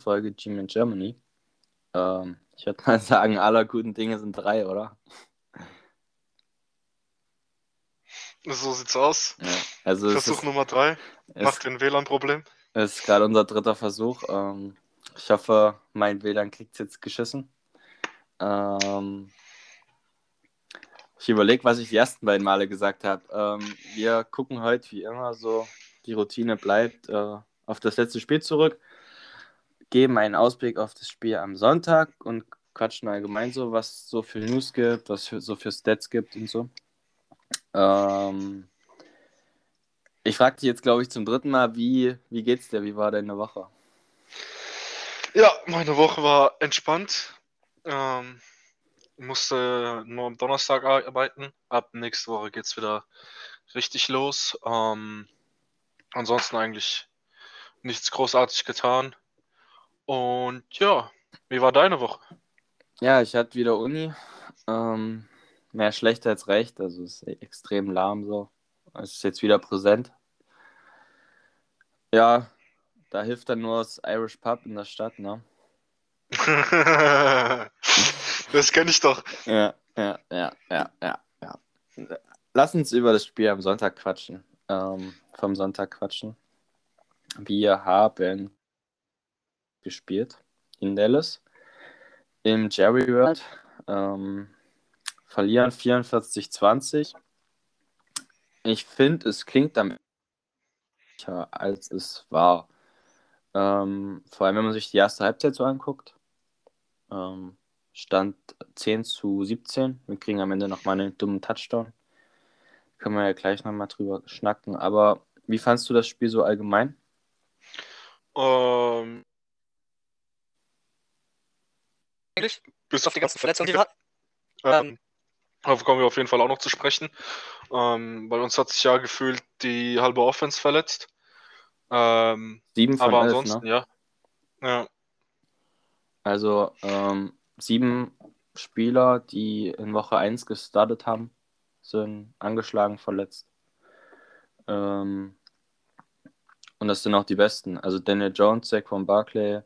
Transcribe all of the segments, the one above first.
Folge Team in Germany. Ähm, ich würde mal sagen, aller guten Dinge sind drei, oder? So sieht's aus. Ja, also Versuch ist, Nummer drei. Macht den WLAN-Problem. es ist gerade unser dritter Versuch. Ähm, ich hoffe, mein WLAN kriegt es jetzt geschissen. Ähm, ich überlege, was ich die ersten beiden Male gesagt habe. Ähm, wir gucken heute wie immer so, die Routine bleibt, äh, auf das letzte Spiel zurück, geben einen Ausblick auf das Spiel am Sonntag und quatschen allgemein so, was so für News gibt, was für, so für Stats gibt und so. Ähm, ich frage dich jetzt, glaube ich, zum dritten Mal, wie, wie geht's dir? Wie war deine Woche? Ja, meine Woche war entspannt. Ähm, musste nur am Donnerstag arbeiten. Ab nächste Woche geht's wieder richtig los. Ähm, ansonsten eigentlich nichts großartig getan. Und ja, wie war deine Woche? Ja, ich hatte wieder Uni. Ähm, mehr schlecht als recht. Also es ist extrem lahm so. Es ist jetzt wieder präsent. Ja, da hilft dann nur das Irish Pub in der Stadt, ne? das kenne ich doch. Ja, ja, ja, ja, ja, ja. Lass uns über das Spiel am Sonntag quatschen. Ähm, vom Sonntag quatschen. Wir haben gespielt in Dallas im Jerry World. Ähm, verlieren 44-20. Ich finde, es klingt am als es war. Ähm, vor allem, wenn man sich die erste Halbzeit so anguckt. Ähm, stand 10 zu 17. Wir kriegen am Ende nochmal einen dummen Touchdown. Können wir ja gleich nochmal drüber schnacken. Aber wie fandst du das Spiel so allgemein? Ähm, eigentlich, bis auf die ganzen Verletzungen, die wir hatten. Ähm, darauf kommen wir auf jeden Fall auch noch zu sprechen. Ähm, bei uns hat sich ja gefühlt die halbe Offense verletzt. Ähm, Sieben von aber elf, ansonsten, ne? ja. Ja, Also ähm, sieben Spieler, die in Woche 1 gestartet haben, sind angeschlagen, verletzt. Ähm, und das sind auch die besten. Also Daniel Jones, Saquon Barkley,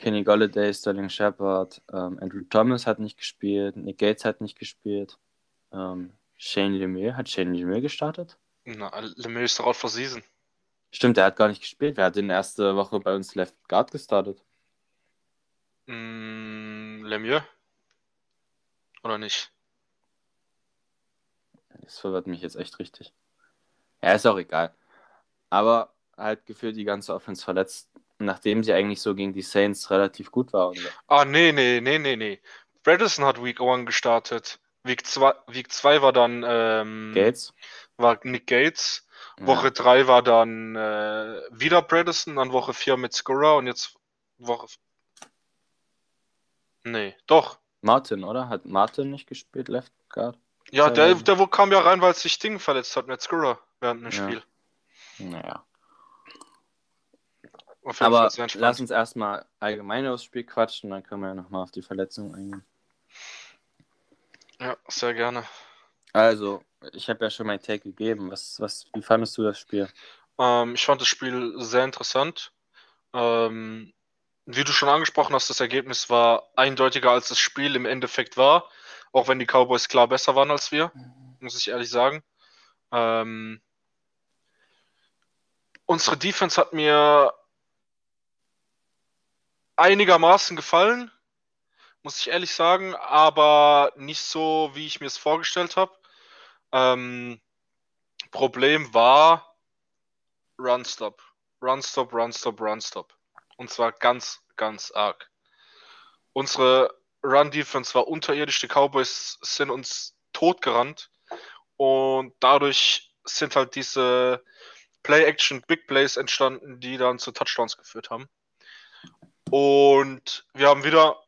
Kenny Golladay, Sterling Shepard, ähm, Andrew Thomas hat nicht gespielt, Nick Gates hat nicht gespielt. Ähm, Shane Lemieux, hat Shane Lemieux gestartet? na, Lemay ist doch out for season. Stimmt, der hat gar nicht gespielt. Wer hat in der ersten Woche bei uns Left Guard gestartet? Mm, Lemieux? Oder nicht? Das verwirrt mich jetzt echt richtig. Ja, ist auch egal. Aber halt gefühlt die ganze Offense verletzt, nachdem sie eigentlich so gegen die Saints relativ gut war. Und Ah, nee, nee, nee, nee, nee. Bradison hat Week 1 gestartet. Week 2, Week 2 war dann ähm, Gates? war Nick Gates. Ja. Woche 3 war dann äh, wieder Bradison, dann Woche 4 mit Skura und jetzt Woche. Nee, doch. Martin, oder? Hat Martin nicht gespielt, Left Guard? Ja, der, Teilweise. der wo kam ja rein, weil sich Ding verletzt hat mit Skura während dem Ja. Spiel. Naja. Aber lass uns erstmal allgemein aufs Spiel quatschen, dann können wir ja nochmal auf die Verletzung eingehen. Ja, sehr gerne. Also, ich habe ja schon mein Take gegeben. Was, was, wie fandest du das Spiel? Ähm, ich fand das Spiel sehr interessant. Ähm, wie du schon angesprochen hast, das Ergebnis war eindeutiger als das Spiel im Endeffekt war. Auch wenn die Cowboys klar besser waren als wir, muss ich ehrlich sagen. Ähm, unsere Defense hat mir einigermaßen gefallen, muss ich ehrlich sagen, aber nicht so, wie ich mir es vorgestellt habe. Ähm, Problem war Run-Stop. Run-Stop, Run-Stop, Run-Stop. Und zwar ganz, ganz arg. Unsere Run-Defense war unterirdisch. Die Cowboys sind uns totgerannt. Und dadurch sind halt diese Play-Action, Big Plays entstanden, die dann zu Touchdowns geführt haben. Und wir haben wieder,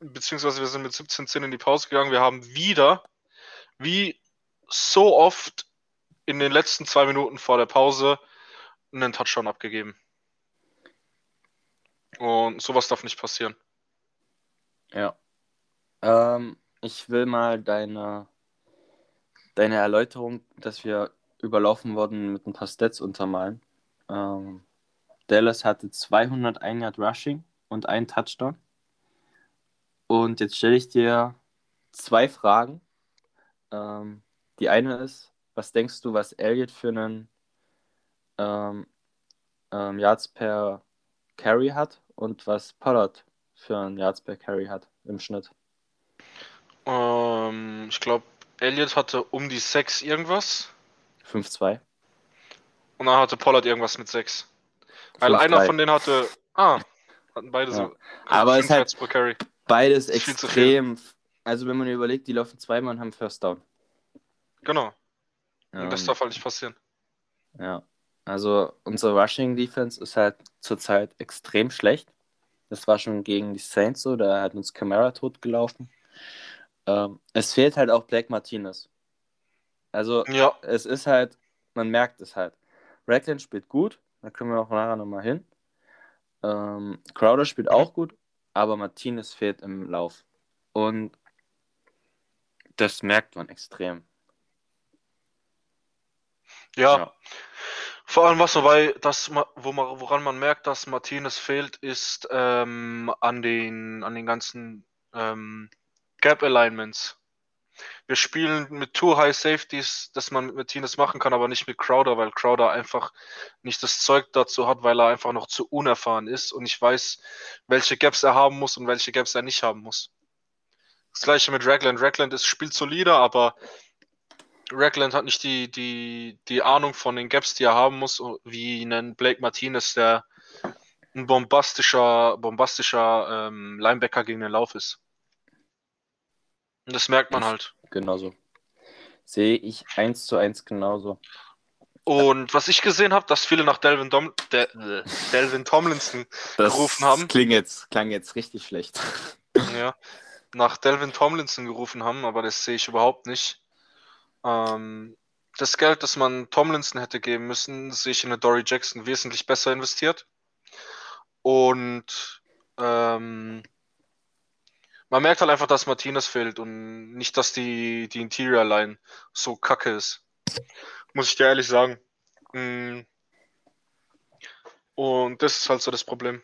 beziehungsweise wir sind mit 17-10 in die Pause gegangen, wir haben wieder, wie so oft in den letzten zwei Minuten vor der Pause, einen Touchdown abgegeben. Und sowas darf nicht passieren. Ja. Ähm, ich will mal deine, deine Erläuterung, dass wir überlaufen wurden, mit ein paar Stats untermalen. Ähm, Dallas hatte 201 Yard Rushing und einen Touchdown. Und jetzt stelle ich dir zwei Fragen. Ähm, die eine ist, was denkst du, was Elliott für einen ähm, ähm, Yards per Carry hat und was Pollard für einen Yards per Carry hat im Schnitt? Ähm, ich glaube, Elliott hatte um die 6 irgendwas. 5-2. Und dann hatte Pollard irgendwas mit 6. Weil einer von denen hatte. Ah, hatten beide Ja. so. Aber es ist halt beides extrem. Also wenn man überlegt, die laufen zweimal und haben First Down. Genau. Und Ähm, das darf halt nicht passieren. Ja. Also unsere Rushing Defense ist halt zurzeit extrem schlecht. Das war schon gegen die Saints so, da hat uns Camara totgelaufen. Ähm, es fehlt halt auch Black Martinez. Also Ja, es ist halt, man merkt es halt. Ragland spielt gut, da können wir auch nachher nochmal hin. Ähm, Crowder spielt auch gut, aber Martinez fehlt im Lauf. Und das merkt man extrem. ja. Ja. Vor allem was dabei, das, wo man, woran man merkt, dass Martinez fehlt, ist ähm, an den, an den ganzen ähm, Gap Alignments. Wir spielen mit Two High Safeties, das man mit Martinez machen kann, aber nicht mit Crowder, weil Crowder einfach nicht das Zeug dazu hat, weil er einfach noch zu unerfahren ist und ich weiß, welche Gaps er haben muss und welche Gaps er nicht haben muss. Das gleiche mit Ragland. Ragland ist spielt solider, aber Ragland hat nicht die, die, die Ahnung von den Gaps, die er haben muss, wie einen Blake Martinez, der ein bombastischer, bombastischer ähm, Linebacker gegen den Lauf ist. Und das merkt man halt. Genauso. Sehe ich eins zu eins genauso. Und was ich gesehen habe, dass viele nach Delvin, Dom De äh, Delvin Tomlinson gerufen haben. Klingt jetzt, klang jetzt richtig schlecht. Ja, nach Delvin Tomlinson gerufen haben, aber das sehe ich überhaupt nicht. Ähm, das Geld, das man Tomlinson hätte geben müssen, sehe ich in eine Dory Jackson wesentlich besser investiert. Und ähm, man merkt halt einfach, dass Martinez fehlt und nicht, dass die, die Interior Line so kacke ist. Muss ich dir ehrlich sagen. Mm. Und das ist halt so das Problem.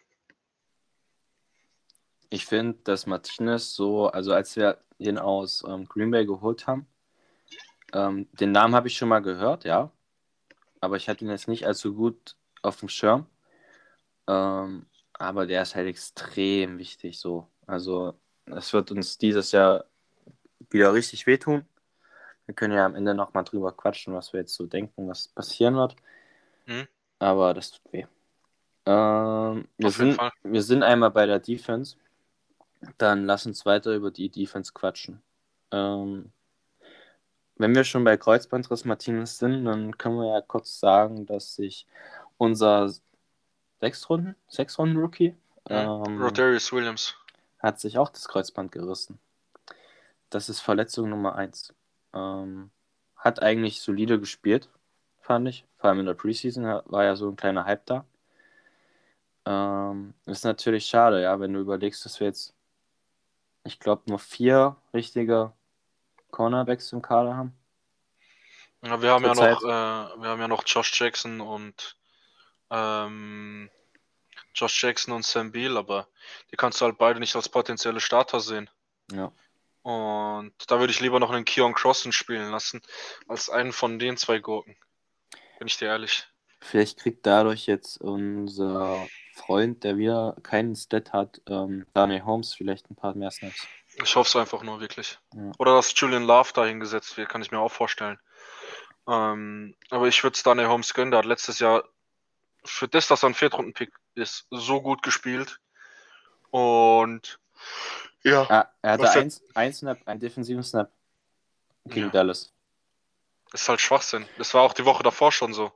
Ich finde, dass Martinez so, also als wir ihn aus ähm, Green Bay geholt haben, ähm, den Namen habe ich schon mal gehört, ja. Aber ich hatte ihn jetzt nicht allzu gut auf dem Schirm. Ähm, aber der ist halt extrem wichtig so. Also es wird uns dieses Jahr wieder richtig wehtun. Wir können ja am Ende nochmal drüber quatschen, was wir jetzt so denken, was passieren wird. Mhm. Aber das tut weh. Ähm, wir, sind, Fall. wir sind einmal bei der Defense. Dann lass uns weiter über die Defense quatschen. Ähm, wenn wir schon bei Kreuzbandriss Martinez sind, dann können wir ja kurz sagen, dass sich unser sechs Runden, sechs Runden Rookie ähm, Rodarius Williams. Hat sich auch das Kreuzband gerissen. Das ist Verletzung Nummer eins. Ähm, hat eigentlich solide gespielt, fand ich. Vor allem in der Preseason war ja so ein kleiner Hype da. Ähm, ist natürlich schade, ja, wenn du überlegst, dass wir jetzt, ich glaube, nur vier richtige Cornerbacks im Kader haben. Ja, wir haben ja noch, äh, wir haben ja noch Josh Jackson und ähm, Josh Jackson und Sam Beal, aber die kannst du halt beide nicht als potenzielle Starter sehen. Ja. Und da würde ich lieber noch einen Keon Crossen spielen lassen, als einen von den zwei Gurken. Bin ich dir ehrlich. Vielleicht kriegt dadurch jetzt unser Freund, der wieder keinen Stat hat, ähm, Daniel Holmes, vielleicht ein paar mehr Snaps. Ich hoffe es einfach nur wirklich. Ja. Oder dass Julian Love da hingesetzt wird, kann ich mir auch vorstellen. Ähm, aber ich würde es Daniel Holmes gönnen. Der hat letztes Jahr für das, dass er ein Viertrunden-Pick ist, so gut gespielt. Und ja, Ah, er hatte ein, ein Snap, einen defensiven Snap gegen Ja. Dallas. ist halt Schwachsinn. Das war auch die Woche davor schon so.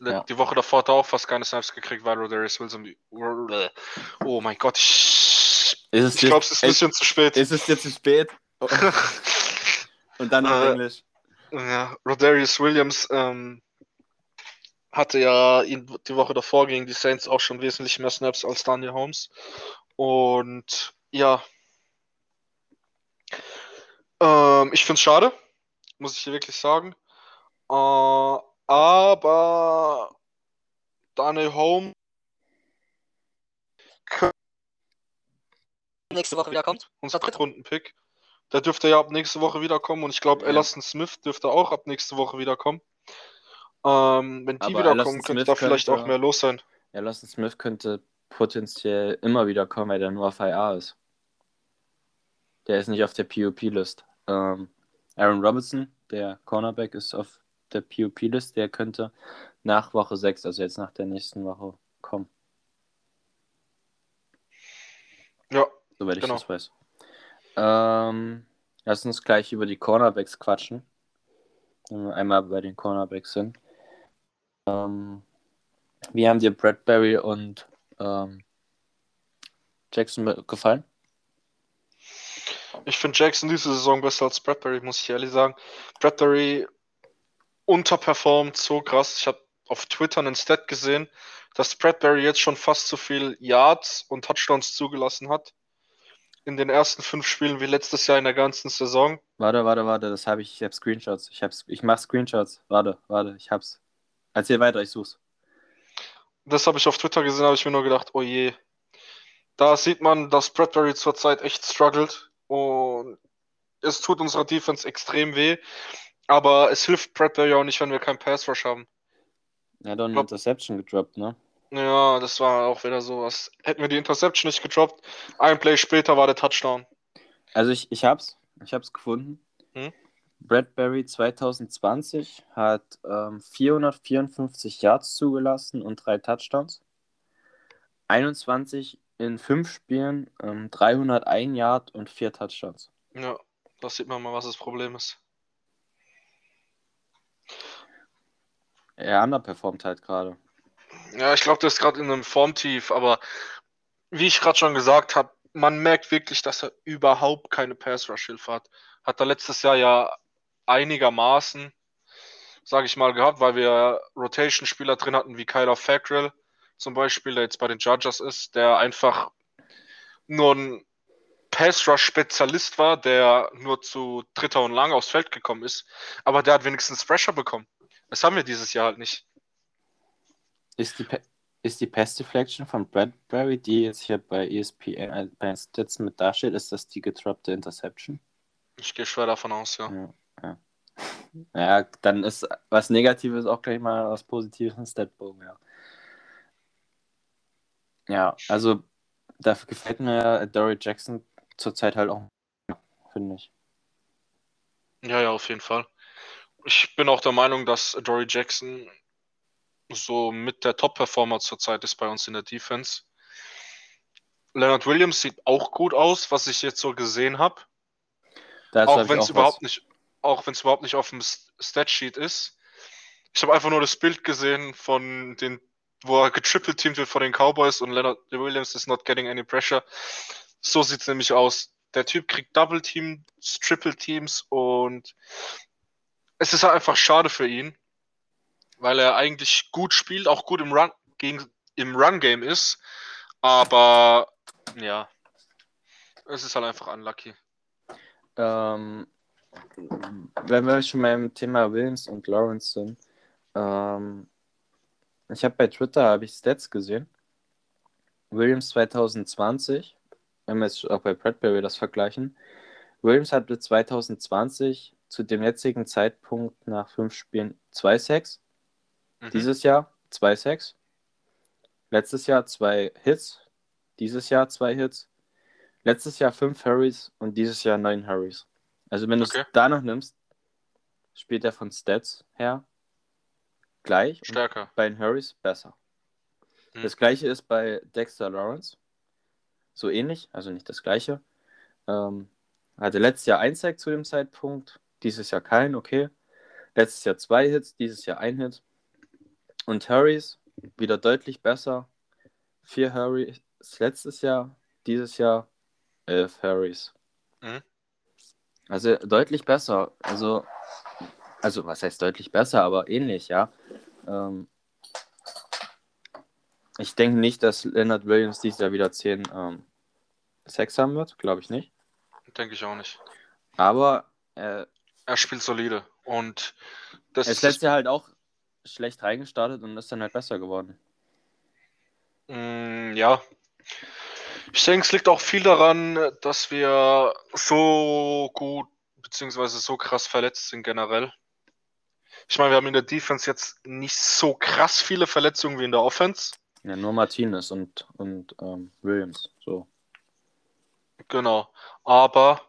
Ja. Die Woche davor hat er auch fast keine Snaps gekriegt, weil Rodarius Wilson. Oh mein Gott, ich, Ist es, ich glaube, es ist ein bisschen zu spät. ist es dir zu spät? Und dann auf Äh, Englisch. Ja, Rodarius Williams ähm, hatte ja ihn die Woche davor gegen die Saints auch schon wesentlich mehr Snaps als Daniel Holmes. Und ja, ähm, ich finde es schade, muss ich dir wirklich sagen. Äh, aber Daniel Home Nächste Woche wiederkommt. unser Drittrunden-Pick. Der dürfte ja ab nächste Woche wiederkommen und ich glaube, Ja. Elaston Smith dürfte auch ab nächste Woche wiederkommen. Ähm, wenn die Aber wiederkommen, könnte Smith da vielleicht könnte- auch mehr los sein. Ja, Lawson Smith könnte potenziell immer wieder kommen, weil der nur auf IA ist. Der ist nicht auf der POP-List. Ähm, Aaron Robertson, der Cornerback, ist auf der POP-List. Der könnte nach Woche 6, also jetzt nach der nächsten Woche, kommen. Ja, Soweit ich Genau. das weiß. Ähm, lass uns gleich über die Cornerbacks quatschen. Wenn wir einmal bei den Cornerbacks sind. Ähm, wie haben dir Bradbury und ähm, Jackson gefallen? ich finde Jackson diese Saison besser als Bradbury, muss ich ehrlich sagen. Bradbury unterperformt so krass. Ich habe auf Twitter einen Stat gesehen, dass Bradbury jetzt schon fast so viel Yards und Touchdowns zugelassen hat in den ersten fünf Spielen wie letztes Jahr in der ganzen Saison. Warte, warte, warte, das habe ich. Ich habe Screenshots. Ich, hab's, ich mache Screenshots. Warte, warte, ich hab's. Erzähl weiter, ich such's. Das habe ich auf Twitter gesehen, habe ich mir nur gedacht, oh je. Da sieht man, dass Bradbury zurzeit echt struggelt und es tut unserer Defense extrem weh. Aber es hilft Bradbury auch nicht, wenn wir keinen Pass Rush haben. Er hat doch eine Interception gedroppt, ne? Ja, das war auch wieder sowas. Hätten wir die Interception nicht gedroppt, ein Play später war der Touchdown. Also ich, ich hab's. Ich hab's gefunden. Hm? Bradbury 2020 hat ähm, 454 Yards zugelassen und drei Touchdowns. 21 in fünf Spielen, ähm, 301 Yard und vier Touchdowns. Ja, da sieht man mal, was das Problem ist. Er underperformt halt gerade. Ja, ich glaube, der ist gerade in einem Formtief, aber wie ich gerade schon gesagt habe, man merkt wirklich, dass er überhaupt keine Pass-Rush-Hilfe hat. Hat er letztes Jahr ja einigermaßen, sage ich mal, gehabt, weil wir Rotation-Spieler drin hatten, wie Kyler Fackrell zum Beispiel, der jetzt bei den Chargers ist, der einfach nur ein Pass-Rush-Spezialist war, der nur zu Dritter und Lang aufs Feld gekommen ist. Aber der hat wenigstens Pressure bekommen. Das haben wir dieses Jahr halt nicht. Ist die, ist die Pass Deflection von Bradbury, die jetzt hier bei ESPN, äh, bei Stats mit dasteht, ist das die gedroppte Interception? Ich gehe schwer davon aus, ja. Ja, ja. ja, dann ist was Negatives auch gleich mal was Positives im Statbogen, ja. Ja, also dafür gefällt mir Dory Jackson zurzeit halt auch, finde ich. Ja, ja, auf jeden Fall. Ich bin auch der Meinung, dass Dory Jackson so mit der Top-Performer zurzeit ist bei uns in der Defense. Leonard Williams sieht auch gut aus, was ich jetzt so gesehen habe. Auch wenn es was- überhaupt nicht, auch wenn es überhaupt nicht auf dem Statsheet ist. Ich habe einfach nur das Bild gesehen von den, wo er getrippelt teamt wird von den Cowboys und Leonard Williams is not getting any pressure. So sieht es nämlich aus. Der Typ kriegt Double Teams, Triple Teams und es ist halt einfach schade für ihn, weil er eigentlich gut spielt, auch gut im Run gegen im Run Game ist, aber ja, es ist halt einfach unlucky. Ähm, wenn wir schon beim Thema Williams und Lawrence sind, ähm, ich habe bei Twitter habe ich Stats gesehen. Williams 2020, wenn wir jetzt auch bei Bradbury das vergleichen, Williams hatte 2020 zu dem jetzigen Zeitpunkt nach fünf Spielen zwei Sacks. Mhm. Dieses Jahr zwei Sacks. Letztes Jahr zwei Hits. Dieses Jahr zwei Hits. Letztes Jahr fünf Hurries und dieses Jahr neun Hurries. Also wenn du Okay. es danach nimmst, spielt er von Stats her gleich und Stärker. bei den Hurries besser. Hm. Das gleiche ist bei Dexter Lawrence. So ähnlich, also nicht das gleiche. Ähm, hatte letztes Jahr ein Sack zu dem Zeitpunkt, dieses Jahr kein, okay. Letztes Jahr zwei Hits, dieses Jahr ein Hit. Und Hurries wieder deutlich besser. Vier Hurries letztes Jahr, dieses Jahr elf Hurries. Mhm. Also deutlich besser. Also, also was heißt deutlich besser, aber ähnlich, ja. Ähm, ich denke nicht, dass Leonard Williams dieses Jahr wieder 10 ähm, Sex haben wird, glaube ich nicht. Denke ich auch nicht. Aber äh, Er spielt solide. Und das er ist letztes Jahr halt auch schlecht reingestartet und ist dann halt besser geworden. Mm, ja. Ich denke, es liegt auch viel daran, dass wir so gut beziehungsweise so krass verletzt sind generell. Ich meine, wir haben in der Defense jetzt nicht so krass viele Verletzungen wie in der Offense. Ja, nur Martinez und, und ähm, Williams. So. Genau. Aber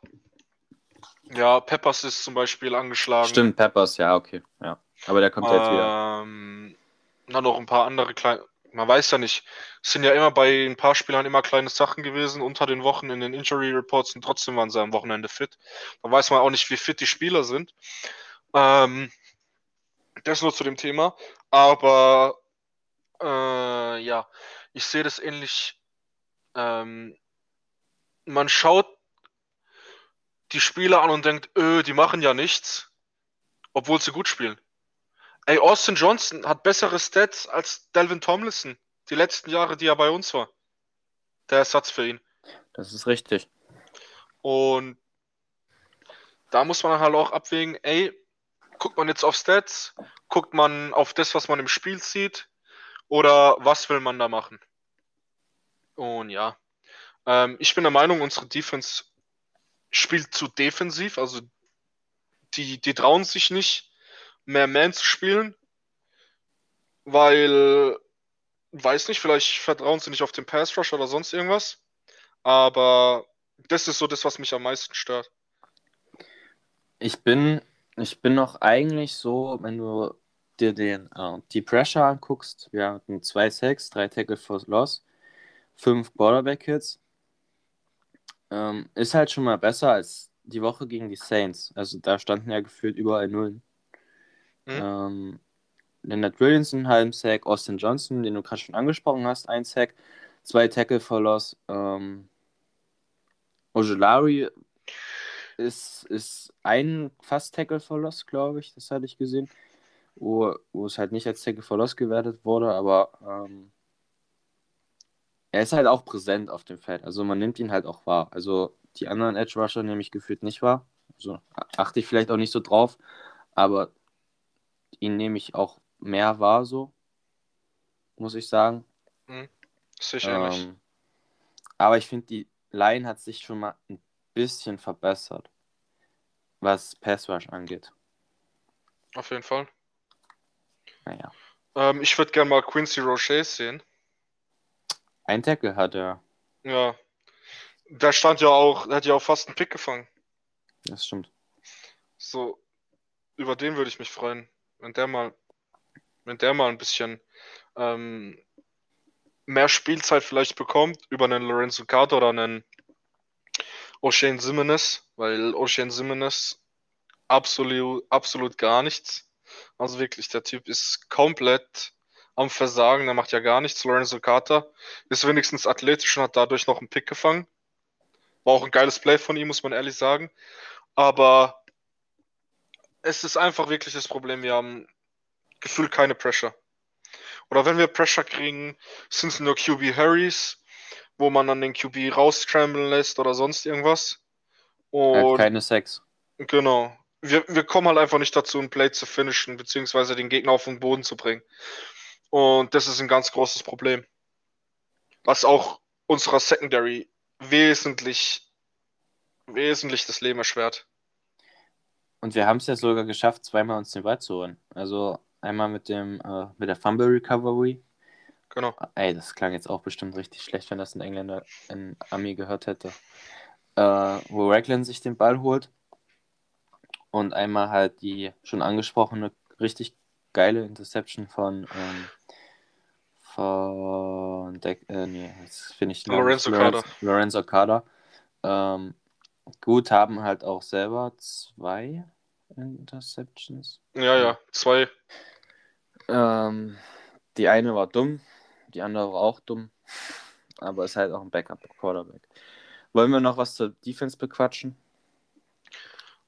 ja, Peppers ist zum Beispiel angeschlagen. Stimmt, Peppers, ja, okay. Ja. Aber der kommt jetzt wieder. Ähm, dann noch ein paar andere kleine. Man weiß ja nicht. Es sind ja immer bei ein paar Spielern immer kleine Sachen gewesen unter den Wochen in den Injury Reports und trotzdem waren sie am Wochenende fit. Da weiß man auch nicht, wie fit die Spieler sind. Ähm, das nur zu dem Thema. Aber äh, ja, ich sehe das ähnlich. Ähm, man schaut die Spieler an und denkt, öh, die machen ja nichts, obwohl sie gut spielen. Ey, Austin Johnson hat bessere Stats als Delvin Tomlinson. Die letzten Jahre, die er bei uns war. Der Ersatz für ihn. Das ist richtig. Und da muss man halt auch abwägen, ey, guckt man jetzt auf Stats, guckt man auf das, was man im Spiel sieht, oder was will man da machen? Und ja, ähm, ich bin der Meinung, unsere Defense spielt zu defensiv, also die, die trauen sich nicht, mehr Man zu spielen, weil, weiß nicht, vielleicht vertrauen sie nicht auf den Pass Rush oder sonst irgendwas, aber das ist so das, was mich am meisten stört. Ich bin, ich bin noch eigentlich so, wenn du dir den, äh, die Pressure anguckst, wir hatten zwei Sacks, drei Tackle for Loss, fünf Borderback-Hits, ähm, ist halt schon mal besser als die Woche gegen die Saints. Also da standen ja gefühlt überall Nullen. Mhm. Ähm, Leonard Williamson, halben Sack, Austin Johnson, den du gerade schon angesprochen hast, ein Sack, zwei Tackle for Loss. Ähm, Ojolari ist, ist ein fast Tackle for Loss, glaube ich, das hatte ich gesehen, wo, wo es halt nicht als Tackle for Loss gewertet wurde, aber ähm, er ist halt auch präsent auf dem Feld, also man nimmt ihn halt auch wahr. Also die anderen Edge Rusher nehme ich gefühlt nicht wahr, also achte ich vielleicht auch nicht so drauf, aber ihn nehme ich auch mehr wahr, so, muss ich sagen. Hm, sicher nicht. Ähm, aber ich finde, die Line hat sich schon mal ein bisschen verbessert, was Pass Rush angeht. Auf jeden Fall. Naja. Ähm, ich würde gerne mal Quincy Roche sehen. Ein Tackle hat er. Ja. Der stand ja auch, der hat ja auch fast einen Pick gefangen. Das stimmt. So, über den würde ich mich freuen wenn der mal, wenn der mal ein bisschen ähm, mehr Spielzeit vielleicht bekommt über einen Lorenzo Carter oder einen O'Shane Simmons, weil O'Shane Simmons absolut, absolut gar nichts. Also wirklich, der Typ ist komplett am Versagen, der macht ja gar nichts. Lorenzo Carter ist wenigstens athletisch und hat dadurch noch einen Pick gefangen. War auch ein geiles Play von ihm, muss man ehrlich sagen. Aber es ist einfach wirklich das Problem, wir haben gefühlt keine Pressure. Oder wenn wir Pressure kriegen, sind es nur QB Harrys, wo man dann den QB rausscramblen lässt oder sonst irgendwas. Und keine Sex. Genau. Wir, wir kommen halt einfach nicht dazu, ein Play zu finishen, beziehungsweise den Gegner auf den Boden zu bringen. Und das ist ein ganz großes Problem. Was auch unserer Secondary wesentlich, wesentlich das Leben erschwert. Und wir haben es ja sogar geschafft, zweimal uns den Ball zu holen. Also einmal mit dem äh, mit der Fumble Recovery. Genau. Ey, das klang jetzt auch bestimmt richtig schlecht, wenn das ein Engländer in Ami gehört hätte. Äh, wo Raglan sich den Ball holt. Und einmal halt die schon angesprochene richtig geile Interception von ähm, von De äh, nee, jetzt finde ich Lorenzo Carter. Lorenzo Carter. Ähm, gut, haben halt auch selber zwei Interceptions. Ja, ja, zwei. Ähm, die eine war dumm, die andere war auch dumm, aber ist halt auch ein Backup-Quarterback. Wollen wir noch was zur Defense bequatschen?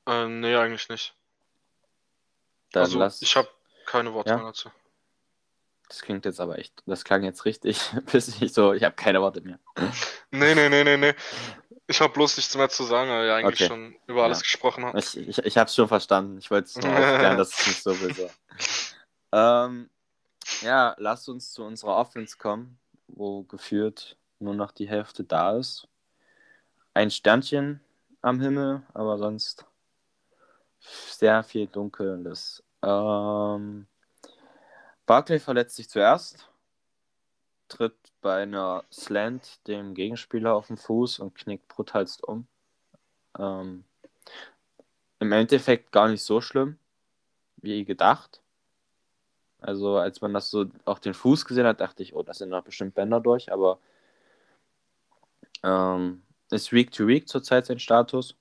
Äh, nee, eigentlich nicht. Dann also, lass... ich habe keine Worte ja? mehr dazu. Das klingt jetzt aber echt, das klang jetzt richtig, bis ich so, ich habe keine Worte mehr. Nee, nee, nee, nee, nee. Ich habe bloß nichts mehr zu sagen, weil wir eigentlich okay. schon über alles ja. gesprochen haben. Ich, ich, ich habe es schon verstanden. Ich wollte es nur aufklären, dass es nicht so will. ähm, ja, lass uns zu unserer Offense kommen. wo geführt nur noch die Hälfte da ist. Ein Sternchen am Himmel, aber sonst sehr viel Dunkles. Ähm, Barclay verletzt sich zuerst, tritt bei einer Slant dem Gegenspieler auf den Fuß und knickt brutalst um. Ähm, Im Endeffekt gar nicht so schlimm, wie gedacht. Also als man das so auch den Fuß gesehen hat, dachte ich, oh, das sind doch bestimmt Bänder durch, aber ähm, ist Week to Week zurzeit sein Status.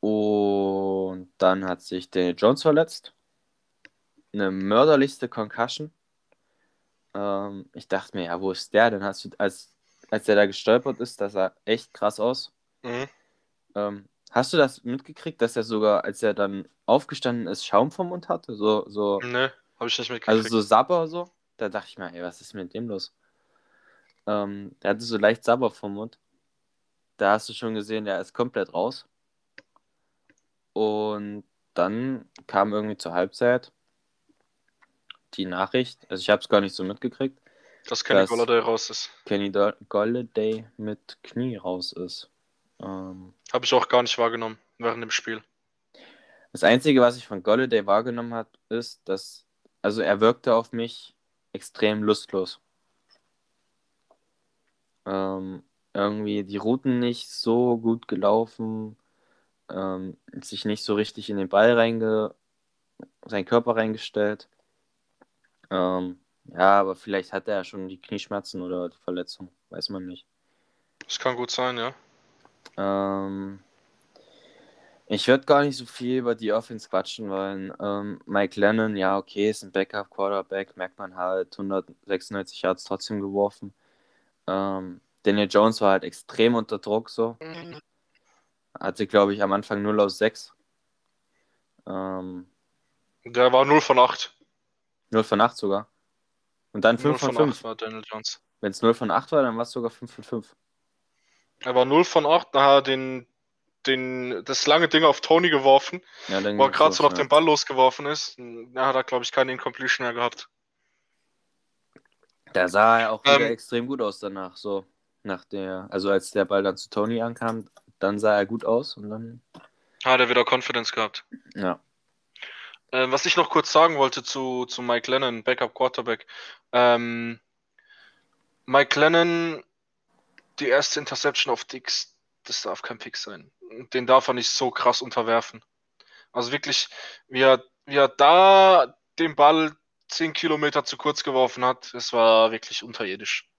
Und dann hat sich Daniel Jones verletzt. Eine mörderlichste Concussion. Ähm, ich dachte mir, ja, wo ist der? Dann hast du, als, als der da gestolpert ist, das sah echt krass aus. Mhm. Ähm, hast du das mitgekriegt, dass er sogar, als er dann aufgestanden ist, Schaum vom Mund hatte? So, so, Ne, habe ich nicht mitgekriegt. also so Sabber so? Da dachte ich mir, ey, was ist mit dem los? Ähm, der hatte so leicht Sabber vom Mund. Da hast du schon gesehen, der ist komplett raus. Und dann kam irgendwie zur Halbzeit die Nachricht, also ich habe es gar nicht so mitgekriegt, dass Kenny das- Golladay raus ist. Kenny Golladay mit Knie raus ist. Ähm, Habe ich auch gar nicht wahrgenommen während dem Spiel. das Einzige, was ich von Golladay wahrgenommen habe, ist, dass, also er wirkte auf mich extrem lustlos. Ähm, irgendwie die Routen nicht so gut gelaufen, ähm, sich nicht so richtig in den Ball reinge, seinen Körper reingestellt. Ähm, ja, aber vielleicht hat er ja schon die Knieschmerzen oder die Verletzung, weiß man nicht. Das kann gut sein, ja. Ähm, ich würde gar nicht so viel über die Offense quatschen wollen. Ähm, Mike Lennon, ja, okay, ist ein Backup-Quarterback, merkt man halt, 196 Yards trotzdem geworfen. Ähm, Daniel Jones war halt extrem unter Druck so. Hatte, glaube ich, am Anfang 0 aus 6. Ähm, Der war 0 von 8. 0 von 8 sogar. Und dann 0 5 von von 5. 8 war Daniel Jones. Wenn es 0 von 8 war, dann war es sogar 5 von 5. Er war 0 von 8, nachher den, den, das lange Ding auf Tony geworfen, Ja, wo er gerade so nach ja. dem Ball losgeworfen ist. Da hat er, glaube ich, keine Incompletion mehr gehabt. Da sah er auch wieder Ähm, extrem gut aus danach. So, nach der, also als der Ball dann zu Tony ankam, dann sah er gut aus und dann, Hat er wieder Confidence gehabt. ja. Äh, was ich noch kurz sagen wollte zu, zu Mike Lennon, Backup Quarterback. Ähm, Mike Lennon, die erste Interception auf Dix, das darf kein Pick sein. Den darf er nicht so krass unterwerfen. Also wirklich, wie er, wie er da den Ball 10 Kilometer zu kurz geworfen hat, das war wirklich unterirdisch.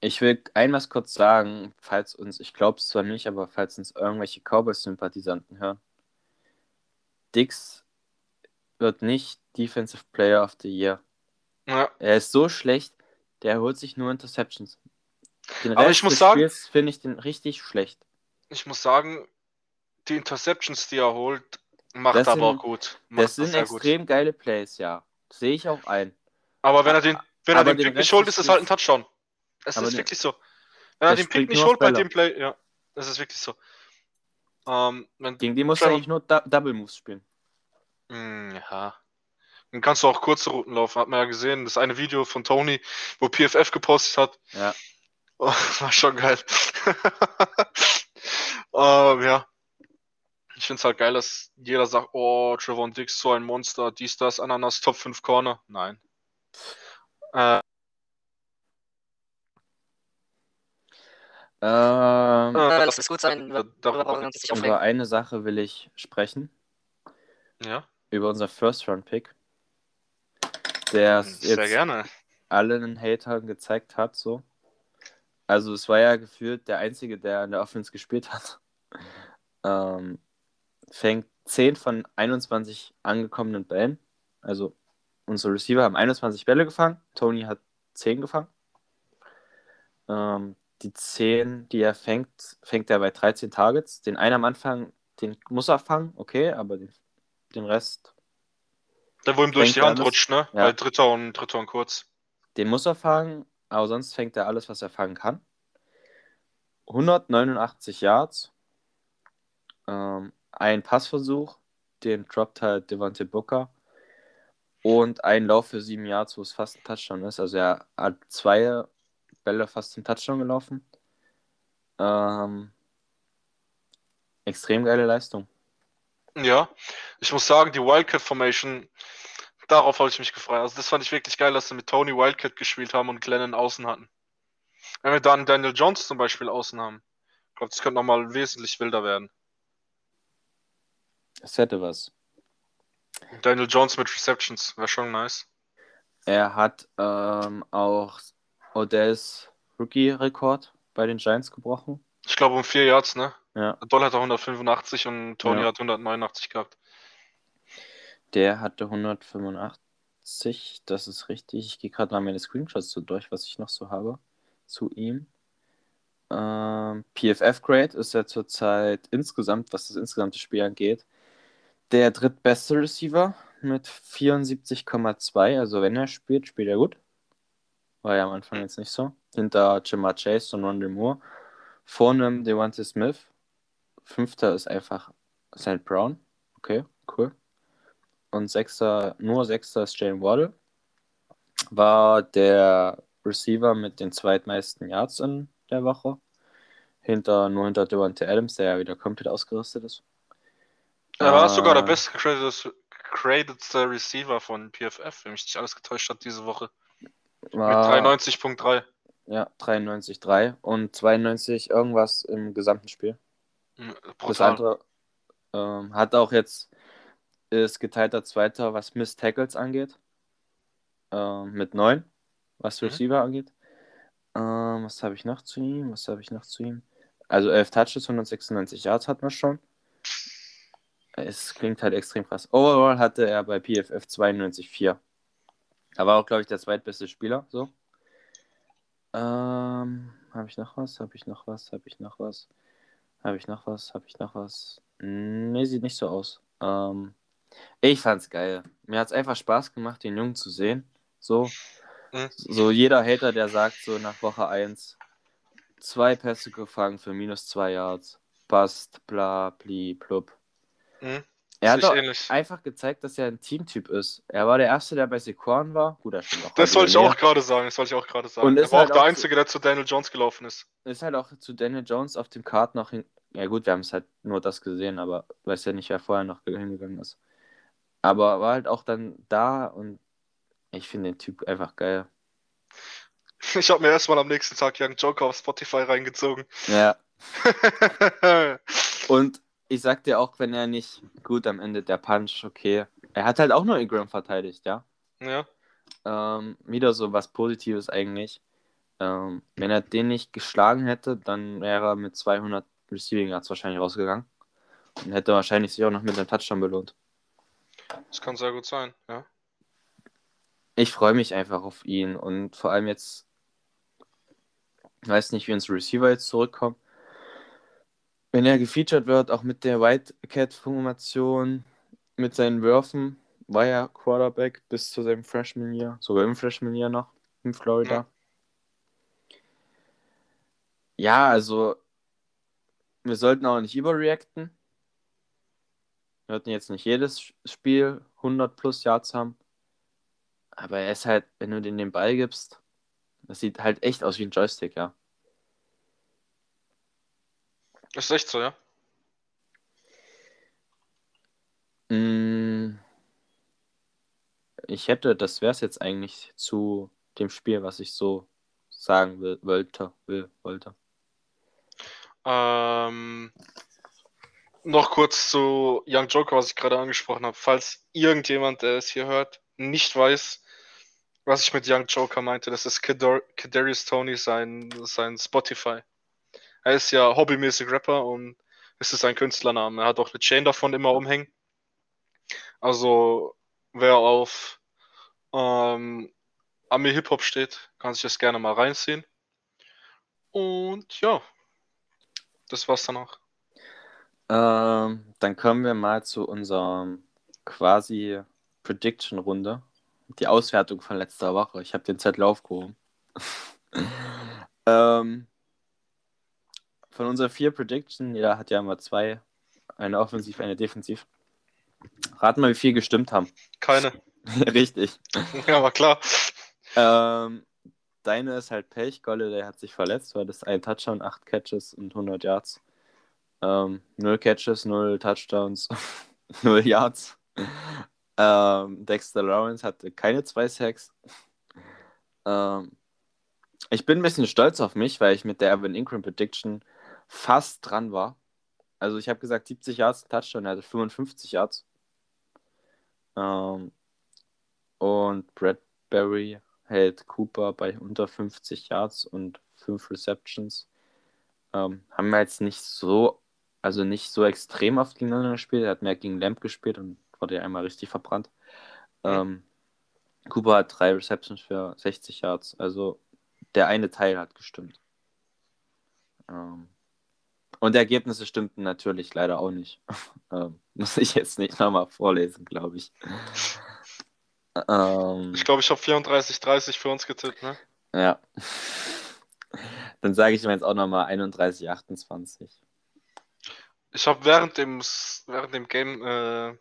Ich will einmal kurz sagen, falls uns, ich glaube es zwar nicht, aber falls uns irgendwelche Cowboys-Sympathisanten hören, Dix wird nicht Defensive Player of the Year. Ja, Er ist so schlecht, der holt sich nur Interceptions. Den Aber Rest ich muss des sagen- finde ich den richtig schlecht. ich muss sagen, die Interceptions, die er holt, macht Das er aber sind- auch gut. Macht Das sind sehr gut. extrem geile Plays, ja. Sehe ich auch ein. Aber wenn er den, wenn er Aber den den Pick nicht holt, ist es halt ein Touchdown. Es ist wirklich so. Wenn er den Pick nicht holt bei dem Play, ja, das ist wirklich so. Ähm, Gegen die muss er Trevor- eigentlich nur Du Double Moves spielen. Hm, ja. Dann kannst du auch kurze Routen laufen, hat man ja gesehen. Das eine Video von Tony, wo PFF gepostet hat. Ja. Oh, war schon geil. ähm, ja. Ich finde es halt geil, dass jeder sagt, oh, Trevor Dix, so ein Monster, dies, das, Ananas, Top 5 Corner. Nein. Äh, Ähm, äh, lass es gut sein. Da, Darüber darüber brauchen wir uns nicht über eine Sache will ich sprechen. ja, Über unser First-Round-Pick. Der sehr jetzt gerne. allen Hatern gezeigt hat, so. Also es war ja gefühlt der Einzige, der in der Offense gespielt hat. Ähm, fängt 10 von 21 angekommenen Bällen. Also unsere Receiver haben 21 Bälle gefangen. Tony hat 10 gefangen. Ähm, die 10, die er fängt, fängt er bei 13 Targets. Den einen am Anfang, den muss er fangen, okay, aber den, den Rest, Der, wo ihm durch die Hand rutscht, ne? Ja. Bei Dritter und Dritter und kurz. den muss er fangen, aber sonst fängt er alles, was er fangen kann. 189 Yards, ähm, ein Passversuch, den droppt halt Devante Booker. und ein Lauf für sieben Yards, wo es fast ein Touchdown ist. Also er hat zwei Bälle fast zum Touchdown gelaufen. Ähm, extrem geile Leistung. Ja, ich muss sagen, die Wildcat Formation, darauf habe ich mich gefreut. Also das fand ich wirklich geil, dass sie mit Tony Wildcat gespielt haben und Glennon außen hatten. Wenn wir dann Daniel Jones zum Beispiel außen haben, ich glaube, das könnte nochmal wesentlich wilder werden. Es hätte was. Daniel Jones mit Receptions, wäre schon nice. Er hat ähm, auch Odells Rookie-Rekord bei den Giants gebrochen. Ich glaube um vier Yards, ne? Ja. Doll hat er 185 und Tony Ja. hat 189 gehabt. Der hatte 185, das ist richtig. Ich gehe gerade mal meine Screenshots so durch, was ich noch so habe zu ihm. Ähm, PFF-Grade ist er zurzeit insgesamt, was das insgesamte Spiel angeht, der drittbeste Receiver mit 74,2. Also wenn er spielt, spielt er gut. War ja am Anfang jetzt nicht so. Hinter Jamar Chase und Rondell Moore. Vor einem Devontae Smith. Fünfter ist einfach St. Brown. Okay, cool. Und sechster, nur sechster ist Jalen Waddle. War der Receiver mit den zweitmeisten Yards in der Woche. Hinter, nur hinter Devontae Adams, der ja wieder komplett ausgerüstet ist. Er war Äh, sogar der gecradete gradedste Receiver von PFF, wenn mich nicht alles getäuscht hat diese Woche. Mit War, 93.3. Ja, 93,3 und 92 irgendwas im gesamten Spiel. Mhm, Das Brutal. andere ähm, hat auch jetzt, ist geteilter Zweiter, was Miss Tackles angeht. Ähm, mit 9, was Mhm. Receiver angeht. Ähm, was habe ich noch zu ihm? Was habe ich noch zu ihm? Also 11 Touches, 196 Yards hat man schon. Es klingt halt extrem krass. Overall hatte er bei PFF 92,4. Er war auch, glaube ich, der zweitbeste Spieler. So. Ähm, habe ich noch was? Habe ich noch was? Habe ich noch was? Habe ich noch was? Habe ich noch was? Nee, sieht nicht so aus. Ähm, ich fand's geil. Mir hat's einfach Spaß gemacht, den Jungen zu sehen. So, Mhm. so jeder Hater, der sagt so nach Woche 1, zwei Pässe gefangen für minus zwei Yards. Passt, bla, bli, blub. Mhm. Er hat ähnlich. einfach gezeigt, dass er ein Teamtyp ist. Er war der Erste, der bei Sequan war. Gut, er stimmt auch. Das wollte ich auch gerade sagen. Das wollte ich auch gerade sagen. Und er war halt auch der auch Einzige, der zu Daniel Jones gelaufen ist. ist halt auch zu Daniel Jones auf dem Kart noch hin. Ja, gut, wir haben es halt nur das gesehen, aber weiß ja nicht, wer vorher noch hingegangen ist. Aber war halt auch dann da und ich finde den Typ einfach geil. Ich habe mir erstmal am nächsten Tag Young Joker auf Spotify reingezogen. Ja, und ich sag dir auch, wenn er nicht gut am Ende der Punch, okay. Er hat halt auch nur Ingram verteidigt, ja. ja. Ähm, wieder so was Positives eigentlich. Ähm, wenn er den nicht geschlagen hätte, dann wäre er mit 200 Receiving Yards wahrscheinlich rausgegangen. Und hätte wahrscheinlich sich auch noch mit einem Touchdown belohnt. Das kann sehr gut sein, ja. Ich freue mich einfach auf ihn und vor allem jetzt, ich weiß nicht, wie unsere Receiver jetzt zurückkommen. Wenn er gefeatured wird, auch mit der Whitecat-Formation, mit seinen Würfen, war er Quarterback bis zu seinem Freshman Year, sogar im Freshman Year noch in Florida. Ja, also wir sollten auch nicht überreacten. Wir sollten jetzt nicht jedes Spiel 100 plus Yards haben. Aber er ist halt, wenn du den den Ball gibst, das sieht halt echt aus wie ein Joystick, ja. Ist echt so, ja. Mm, Ich hätte, das wäre es jetzt eigentlich zu dem Spiel, was ich so sagen will, wollte, will, wollte. Ähm, noch kurz zu Young Joker, was ich gerade angesprochen habe. Falls irgendjemand, der es hier hört, nicht weiß, was ich mit Young Joker meinte, das ist Kadar Kadarius Tony, sein, sein Spotify. Er ist ja hobbymäßig Rapper und es ist ein Künstlername. Er hat auch eine Chain davon immer umhängen. Also, wer auf ähm, Ami-Hip-Hop steht, kann sich das gerne mal reinziehen. Und ja, das war's dann auch. Ähm, dann kommen wir mal zu unserem quasi Prediction-Runde. Die Auswertung von letzter Woche. Ich habe den Zettel aufgehoben. ähm, von unseren vier Predictions, jeder hat ja immer zwei. Eine offensiv, eine defensiv. Raten mal, wie viel gestimmt haben. Keine. Richtig. Ja, war klar. Ähm, deine ist halt Pech. Golle, der hat sich verletzt, weil das ein Touchdown, 8 Catches und 100 Yards. Ähm, 0 Catches, 0 Touchdowns, 0 Yards. Ähm, Dexter Lawrence hatte keine zwei Sacks. Ähm, ich bin ein bisschen stolz auf mich, weil ich mit der Evan Ingram Prediction fast dran war. Also ich habe gesagt 70 Yards Touchdown, er hatte 55 Yards. Ähm, und Bradbury hält Cooper bei unter 50 Yards und 5 Receptions. Ähm, haben wir jetzt nicht so, also nicht so extrem oft gegeneinander gespielt. Er hat mehr gegen Lamp gespielt und wurde ja einmal richtig verbrannt. Ähm, Cooper hat drei Receptions für 60 Yards. Also der eine Teil hat gestimmt. Ähm, und Ergebnisse stimmten natürlich leider auch nicht. ähm, muss ich jetzt nicht nochmal vorlesen, glaube ich. Ähm, Ich glaube, ich habe 34, 30 für uns getippt, ne? ja. Dann sage ich mir jetzt auch nochmal 31, 28. Ich habe während dem, während dem Game äh,